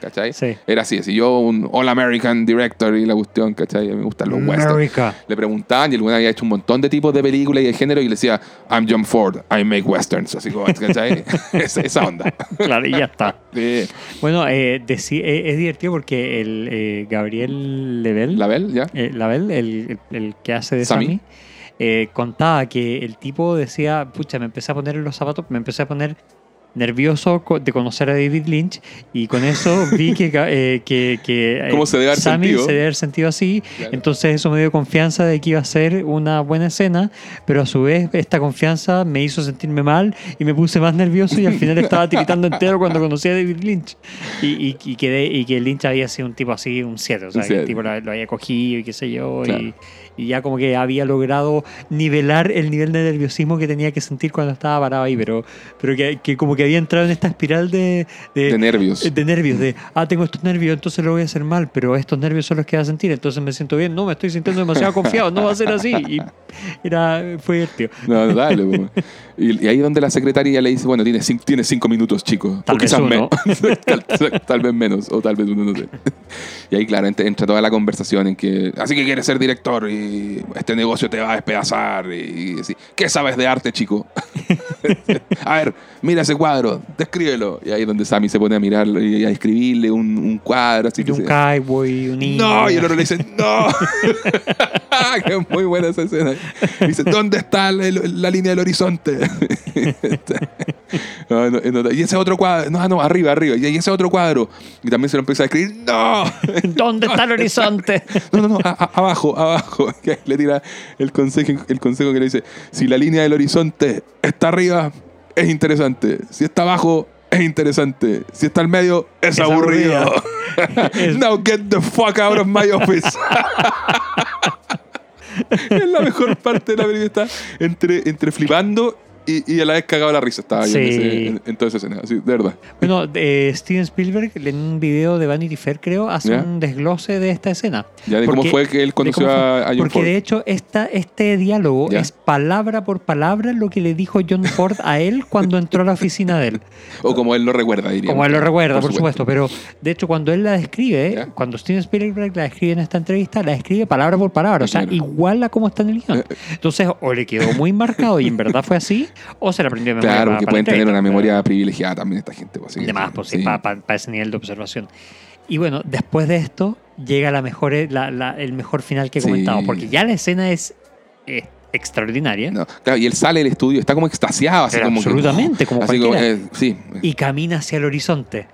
¿cachai? Sí. Era así, así yo un All American Director y la cuestión, ¿cachai? Me gustan los westerns. Le preguntaban y el güey había hecho un montón de tipos de películas y de género y le decía, I'm John Ford, I make westerns, así como, ¿cachai? <laughs> esa, esa onda. Claro, y ya está. Sí. Bueno, eh, deci- eh, es divertido porque el eh, Gabriel Level, ¿La Bell? ¿Ya? eh, Label, el, el- el que hace de Sammy. Sammy, eh, contaba que el tipo decía, pucha, me empecé a poner en los zapatos, me empecé a poner nervioso de conocer a David Lynch y con eso vi que, eh, que, que eh, ¿Cómo se debe haber Sammy sentido? se debe haber sentido así, Claro. entonces eso me dio confianza de que iba a ser una buena escena, pero a su vez esta confianza me hizo sentirme mal y me puse más nervioso y al final estaba <laughs> tiritando entero cuando conocí a David Lynch y, y, y que, de- y que Lynch había sido un tipo así, un 7, o sea, que el tipo lo, lo había cogido y qué sé yo, Claro. y, y ya como que había logrado nivelar el nivel de nerviosismo que tenía que sentir cuando estaba parado ahí, pero, pero que, que como que había entrado en esta espiral de, De nervios. de nervios, de, ah, tengo estos nervios, entonces lo voy a hacer mal, pero estos nervios son los que va a sentir, entonces me siento bien, no, me estoy sintiendo demasiado confiado, no va a ser así. Y era, fue divertido. No, dale. Y, y ahí donde la secretaria le dice, bueno, tienes cinco, tienes cinco minutos, chico. Tal o vez quizás uno. me- <laughs> tal, tal vez menos, o tal vez uno, no sé. Y ahí, claro, entra, entra toda la conversación en que, así que quieres ser director y este negocio te va a despedazar. Y, y así, ¿qué sabes de arte, chico? <laughs> a ver, mira ese cuadro, descríbelo. Y ahí es donde Sammy se pone a mirarlo y a escribirle un, un cuadro. Así Y que un cowboy, un niño. no, y el otro le dice, no. <laughs> que es muy buena esa escena. Dice, ¿dónde está la, la línea del horizonte? <laughs> No, no, y ese otro cuadro, no, no, arriba, arriba. Y ese otro cuadro. Y también se lo empieza a escribir, no. <laughs> ¿Dónde está el horizonte? <laughs> No, no, no, a- a- abajo, abajo. <laughs> Que le tira el consejo, el consejo que le dice, si la línea del horizonte está arriba, es interesante. Si está abajo, es interesante. Si está al medio, es, Es aburrido. Now get the fuck out of my office. es la mejor parte de la película. Está entre, entre flipando y, y a la vez cagado la risa. Estaba yo en, Sí. ese- en- en toda esa escena. Así, de verdad. Bueno, Steven Spielberg en un video de Vanity Fair, creo, hace ¿Ya? un desglose de esta escena. Ya de cómo Porque- fue que él conoció cómo a, a John Porque Ford. de hecho esta, este diálogo ¿Ya? es palabra por palabra lo que le dijo John Ford a él cuando entró a la oficina de él. <laughs> O como él lo recuerda, diría. Como él lo recuerda, por, supuesto. Pero de hecho, cuando él la describe, ¿Ya? cuando Steven Spielberg la describe en esta entrevista, la describe palabra por palabra. O sea, Claro. igual a cómo está en el guion. Eh, Entonces, o le quedó muy marcado y en verdad fue así, o se la aprendió de memoria. Claro, porque pueden tener una memoria privilegiada también esta gente. Pues, De más, pues sí, para ese nivel de observación. Y bueno, después de esto llega la mejor, la- la- el mejor final que he Sí. comentado, porque ya la escena es, extraordinaria. No, claro, y él sale del estudio, está como extasiado, así Pero como que- absolutamente, como así eh, sí, Y camina hacia el horizonte.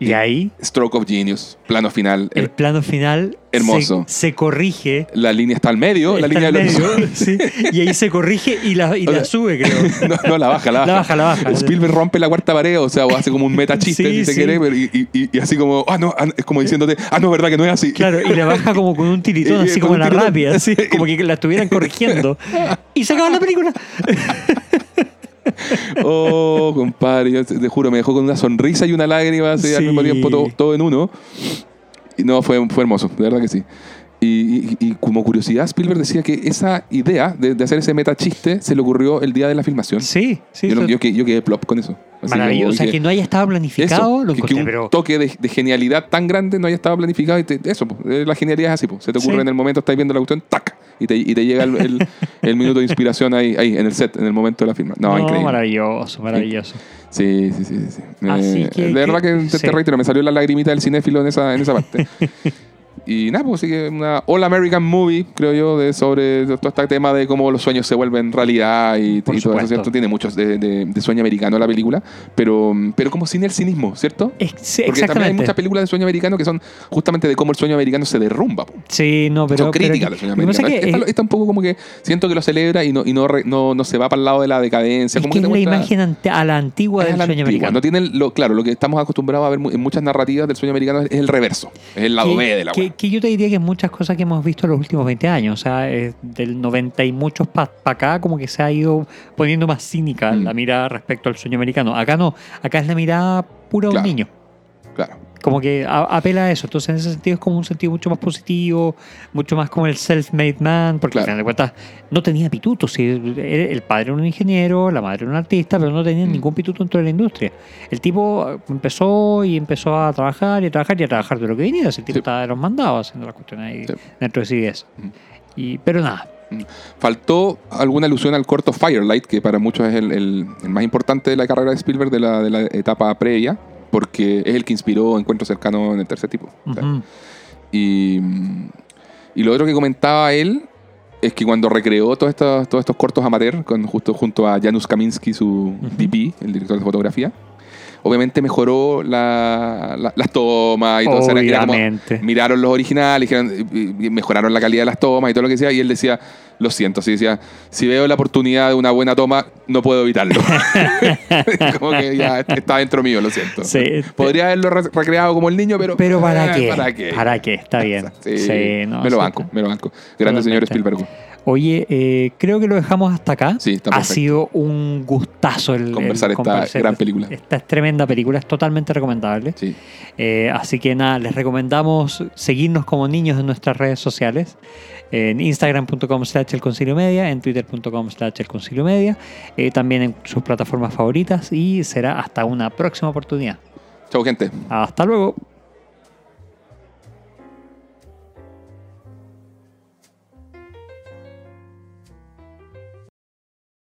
Y Y- ahí, stroke of genius, plano final. el el- plano final Hermoso. Se, se corrige. la línea está al medio, la línea del horizonte. <laughs> sí, y ahí se corrige y la, y la sea, sube, creo. <laughs> No, no, la baja, la baja. La baja, la baja. Spielberg rompe la cuarta pared, o sea, o hace como un meta chiste, Sí, si se sí. quiere, pero y, así como, ah, no, ah, es como diciéndote, ah, no, verdad que no es así. Claro, y la baja como con un tiritón, <laughs> así como la rápida, así, como que la estuvieran corrigiendo. Y se acaba la película. <laughs> Oh, compadre, yo te, juro, me dejó con una sonrisa y una lágrima así, al Sí. mismo tiempo, todo, todo en uno. Y no, fue, fue hermoso, de verdad que sí. Y, y- y como curiosidad, Spielberg decía que esa idea de, de hacer ese meta chiste se le ocurrió el día de la filmación. Sí, sí. yo, eso- yo, que- yo quedé plop con eso. Así maravilloso. como O sea, dije, que no haya estado planificado, eso, lo que, que encontré, un pero toque de, de genialidad tan grande no haya estado planificado. Y te- eso, eh, la genialidad es así. po. Se te ocurre Sí. en el momento, estás viendo la cuestión, ¡tac! Y te, y te llega el, el- el minuto de inspiración ahí, ahí, en el set, en el momento de la firma. No, no, increíble. maravilloso, maravilloso. Sí, sí, sí. sí, Así que- de verdad que, que- te, te reitero, me salió la lagrimita del cinéfilo en esa, en esa parte. <laughs> y nada, pues sí que una All American Movie, creo yo, de sobre todo este tema de cómo los sueños se vuelven realidad y, y todo eso. ¿cierto? Tiene muchos de, de- de sueño americano la película, pero, pero como sin el cinismo, ¿cierto? Es- sí, Porque también hay exactamente. muchas películas de sueño americano que son justamente de cómo el sueño americano se derrumba. po. Sí, no, pero. son críticas del sueño americano. es Esta, eh, esta un poco como que siento que lo celebra y no, y no, re- no, no se va para el lado de la decadencia. es como que que es la imagen a la antigua es del la sueño antigua. americano. No tienen lo, claro, lo que estamos acostumbrados a ver en muchas narrativas del sueño americano es el reverso. Es el lado B de la que, que yo te diría que muchas cosas que hemos visto en los últimos 20 años, o sea, eh, del 90 y muchos para acá, como que se ha ido poniendo más cínica Mm. la mirada respecto al sueño americano. Acá no, acá es la mirada pura de un niño. Claro. Como que a- apela a eso. Entonces, en ese sentido, es como un sentido mucho más positivo, mucho más como el self-made man, porque Claro. al final de cuentas no tenía pituto. Si el padre era un ingeniero, la madre era un artista, pero no tenía Mm. ningún pituto dentro de la industria. El tipo empezó y empezó a trabajar y a trabajar y a trabajar de lo que venía. Si el tipo Sí. estaba de los mandados haciendo las cuestiones ahí Sí. dentro de CBS. Mm. Y, pero nada, Faltó alguna alusión al corto Firelight, que para muchos es el, el- el más importante de la carrera de Spielberg de la, de la etapa previa, porque es el que inspiró Encuentro Cercano en el tercer tipo. Y, y lo otro que comentaba él es que cuando recreó todos estos, todos estos cortos amateur, con, justo junto a Janusz Kaminski, su DP, el director de fotografía, obviamente mejoró la- la- las tomas y todo. O sea, era- era como- obviamente. miraron los originales, y- mejoraron la calidad de las tomas y todo lo que sea, y él decía, lo siento, así decía, si veo la oportunidad de una buena toma, no puedo evitarlo. <laughs> <laughs> como que ya está dentro mío, lo siento. Sí. Podría haberlo re- recreado como el niño, pero... Pero ¿para eh, qué? ¿Para qué? ¿Para qué? Está bien. Sí, Sí, no, me lo banco, me lo banco. Grande señor. Spielberg. Oye, eh, creo que lo dejamos hasta acá. Sí, está ha perfecto. sido un gustazo el Conversar el esta gran película. Esta es tremenda película, es totalmente recomendable. Sí. Eh, así que nada, les recomendamos seguirnos como niños en nuestras redes sociales. En instagram.com slash el concilio media, en twitter.com slash el concilio media, eh, también en sus plataformas favoritas y será hasta una próxima oportunidad. Chau, gente. Hasta luego.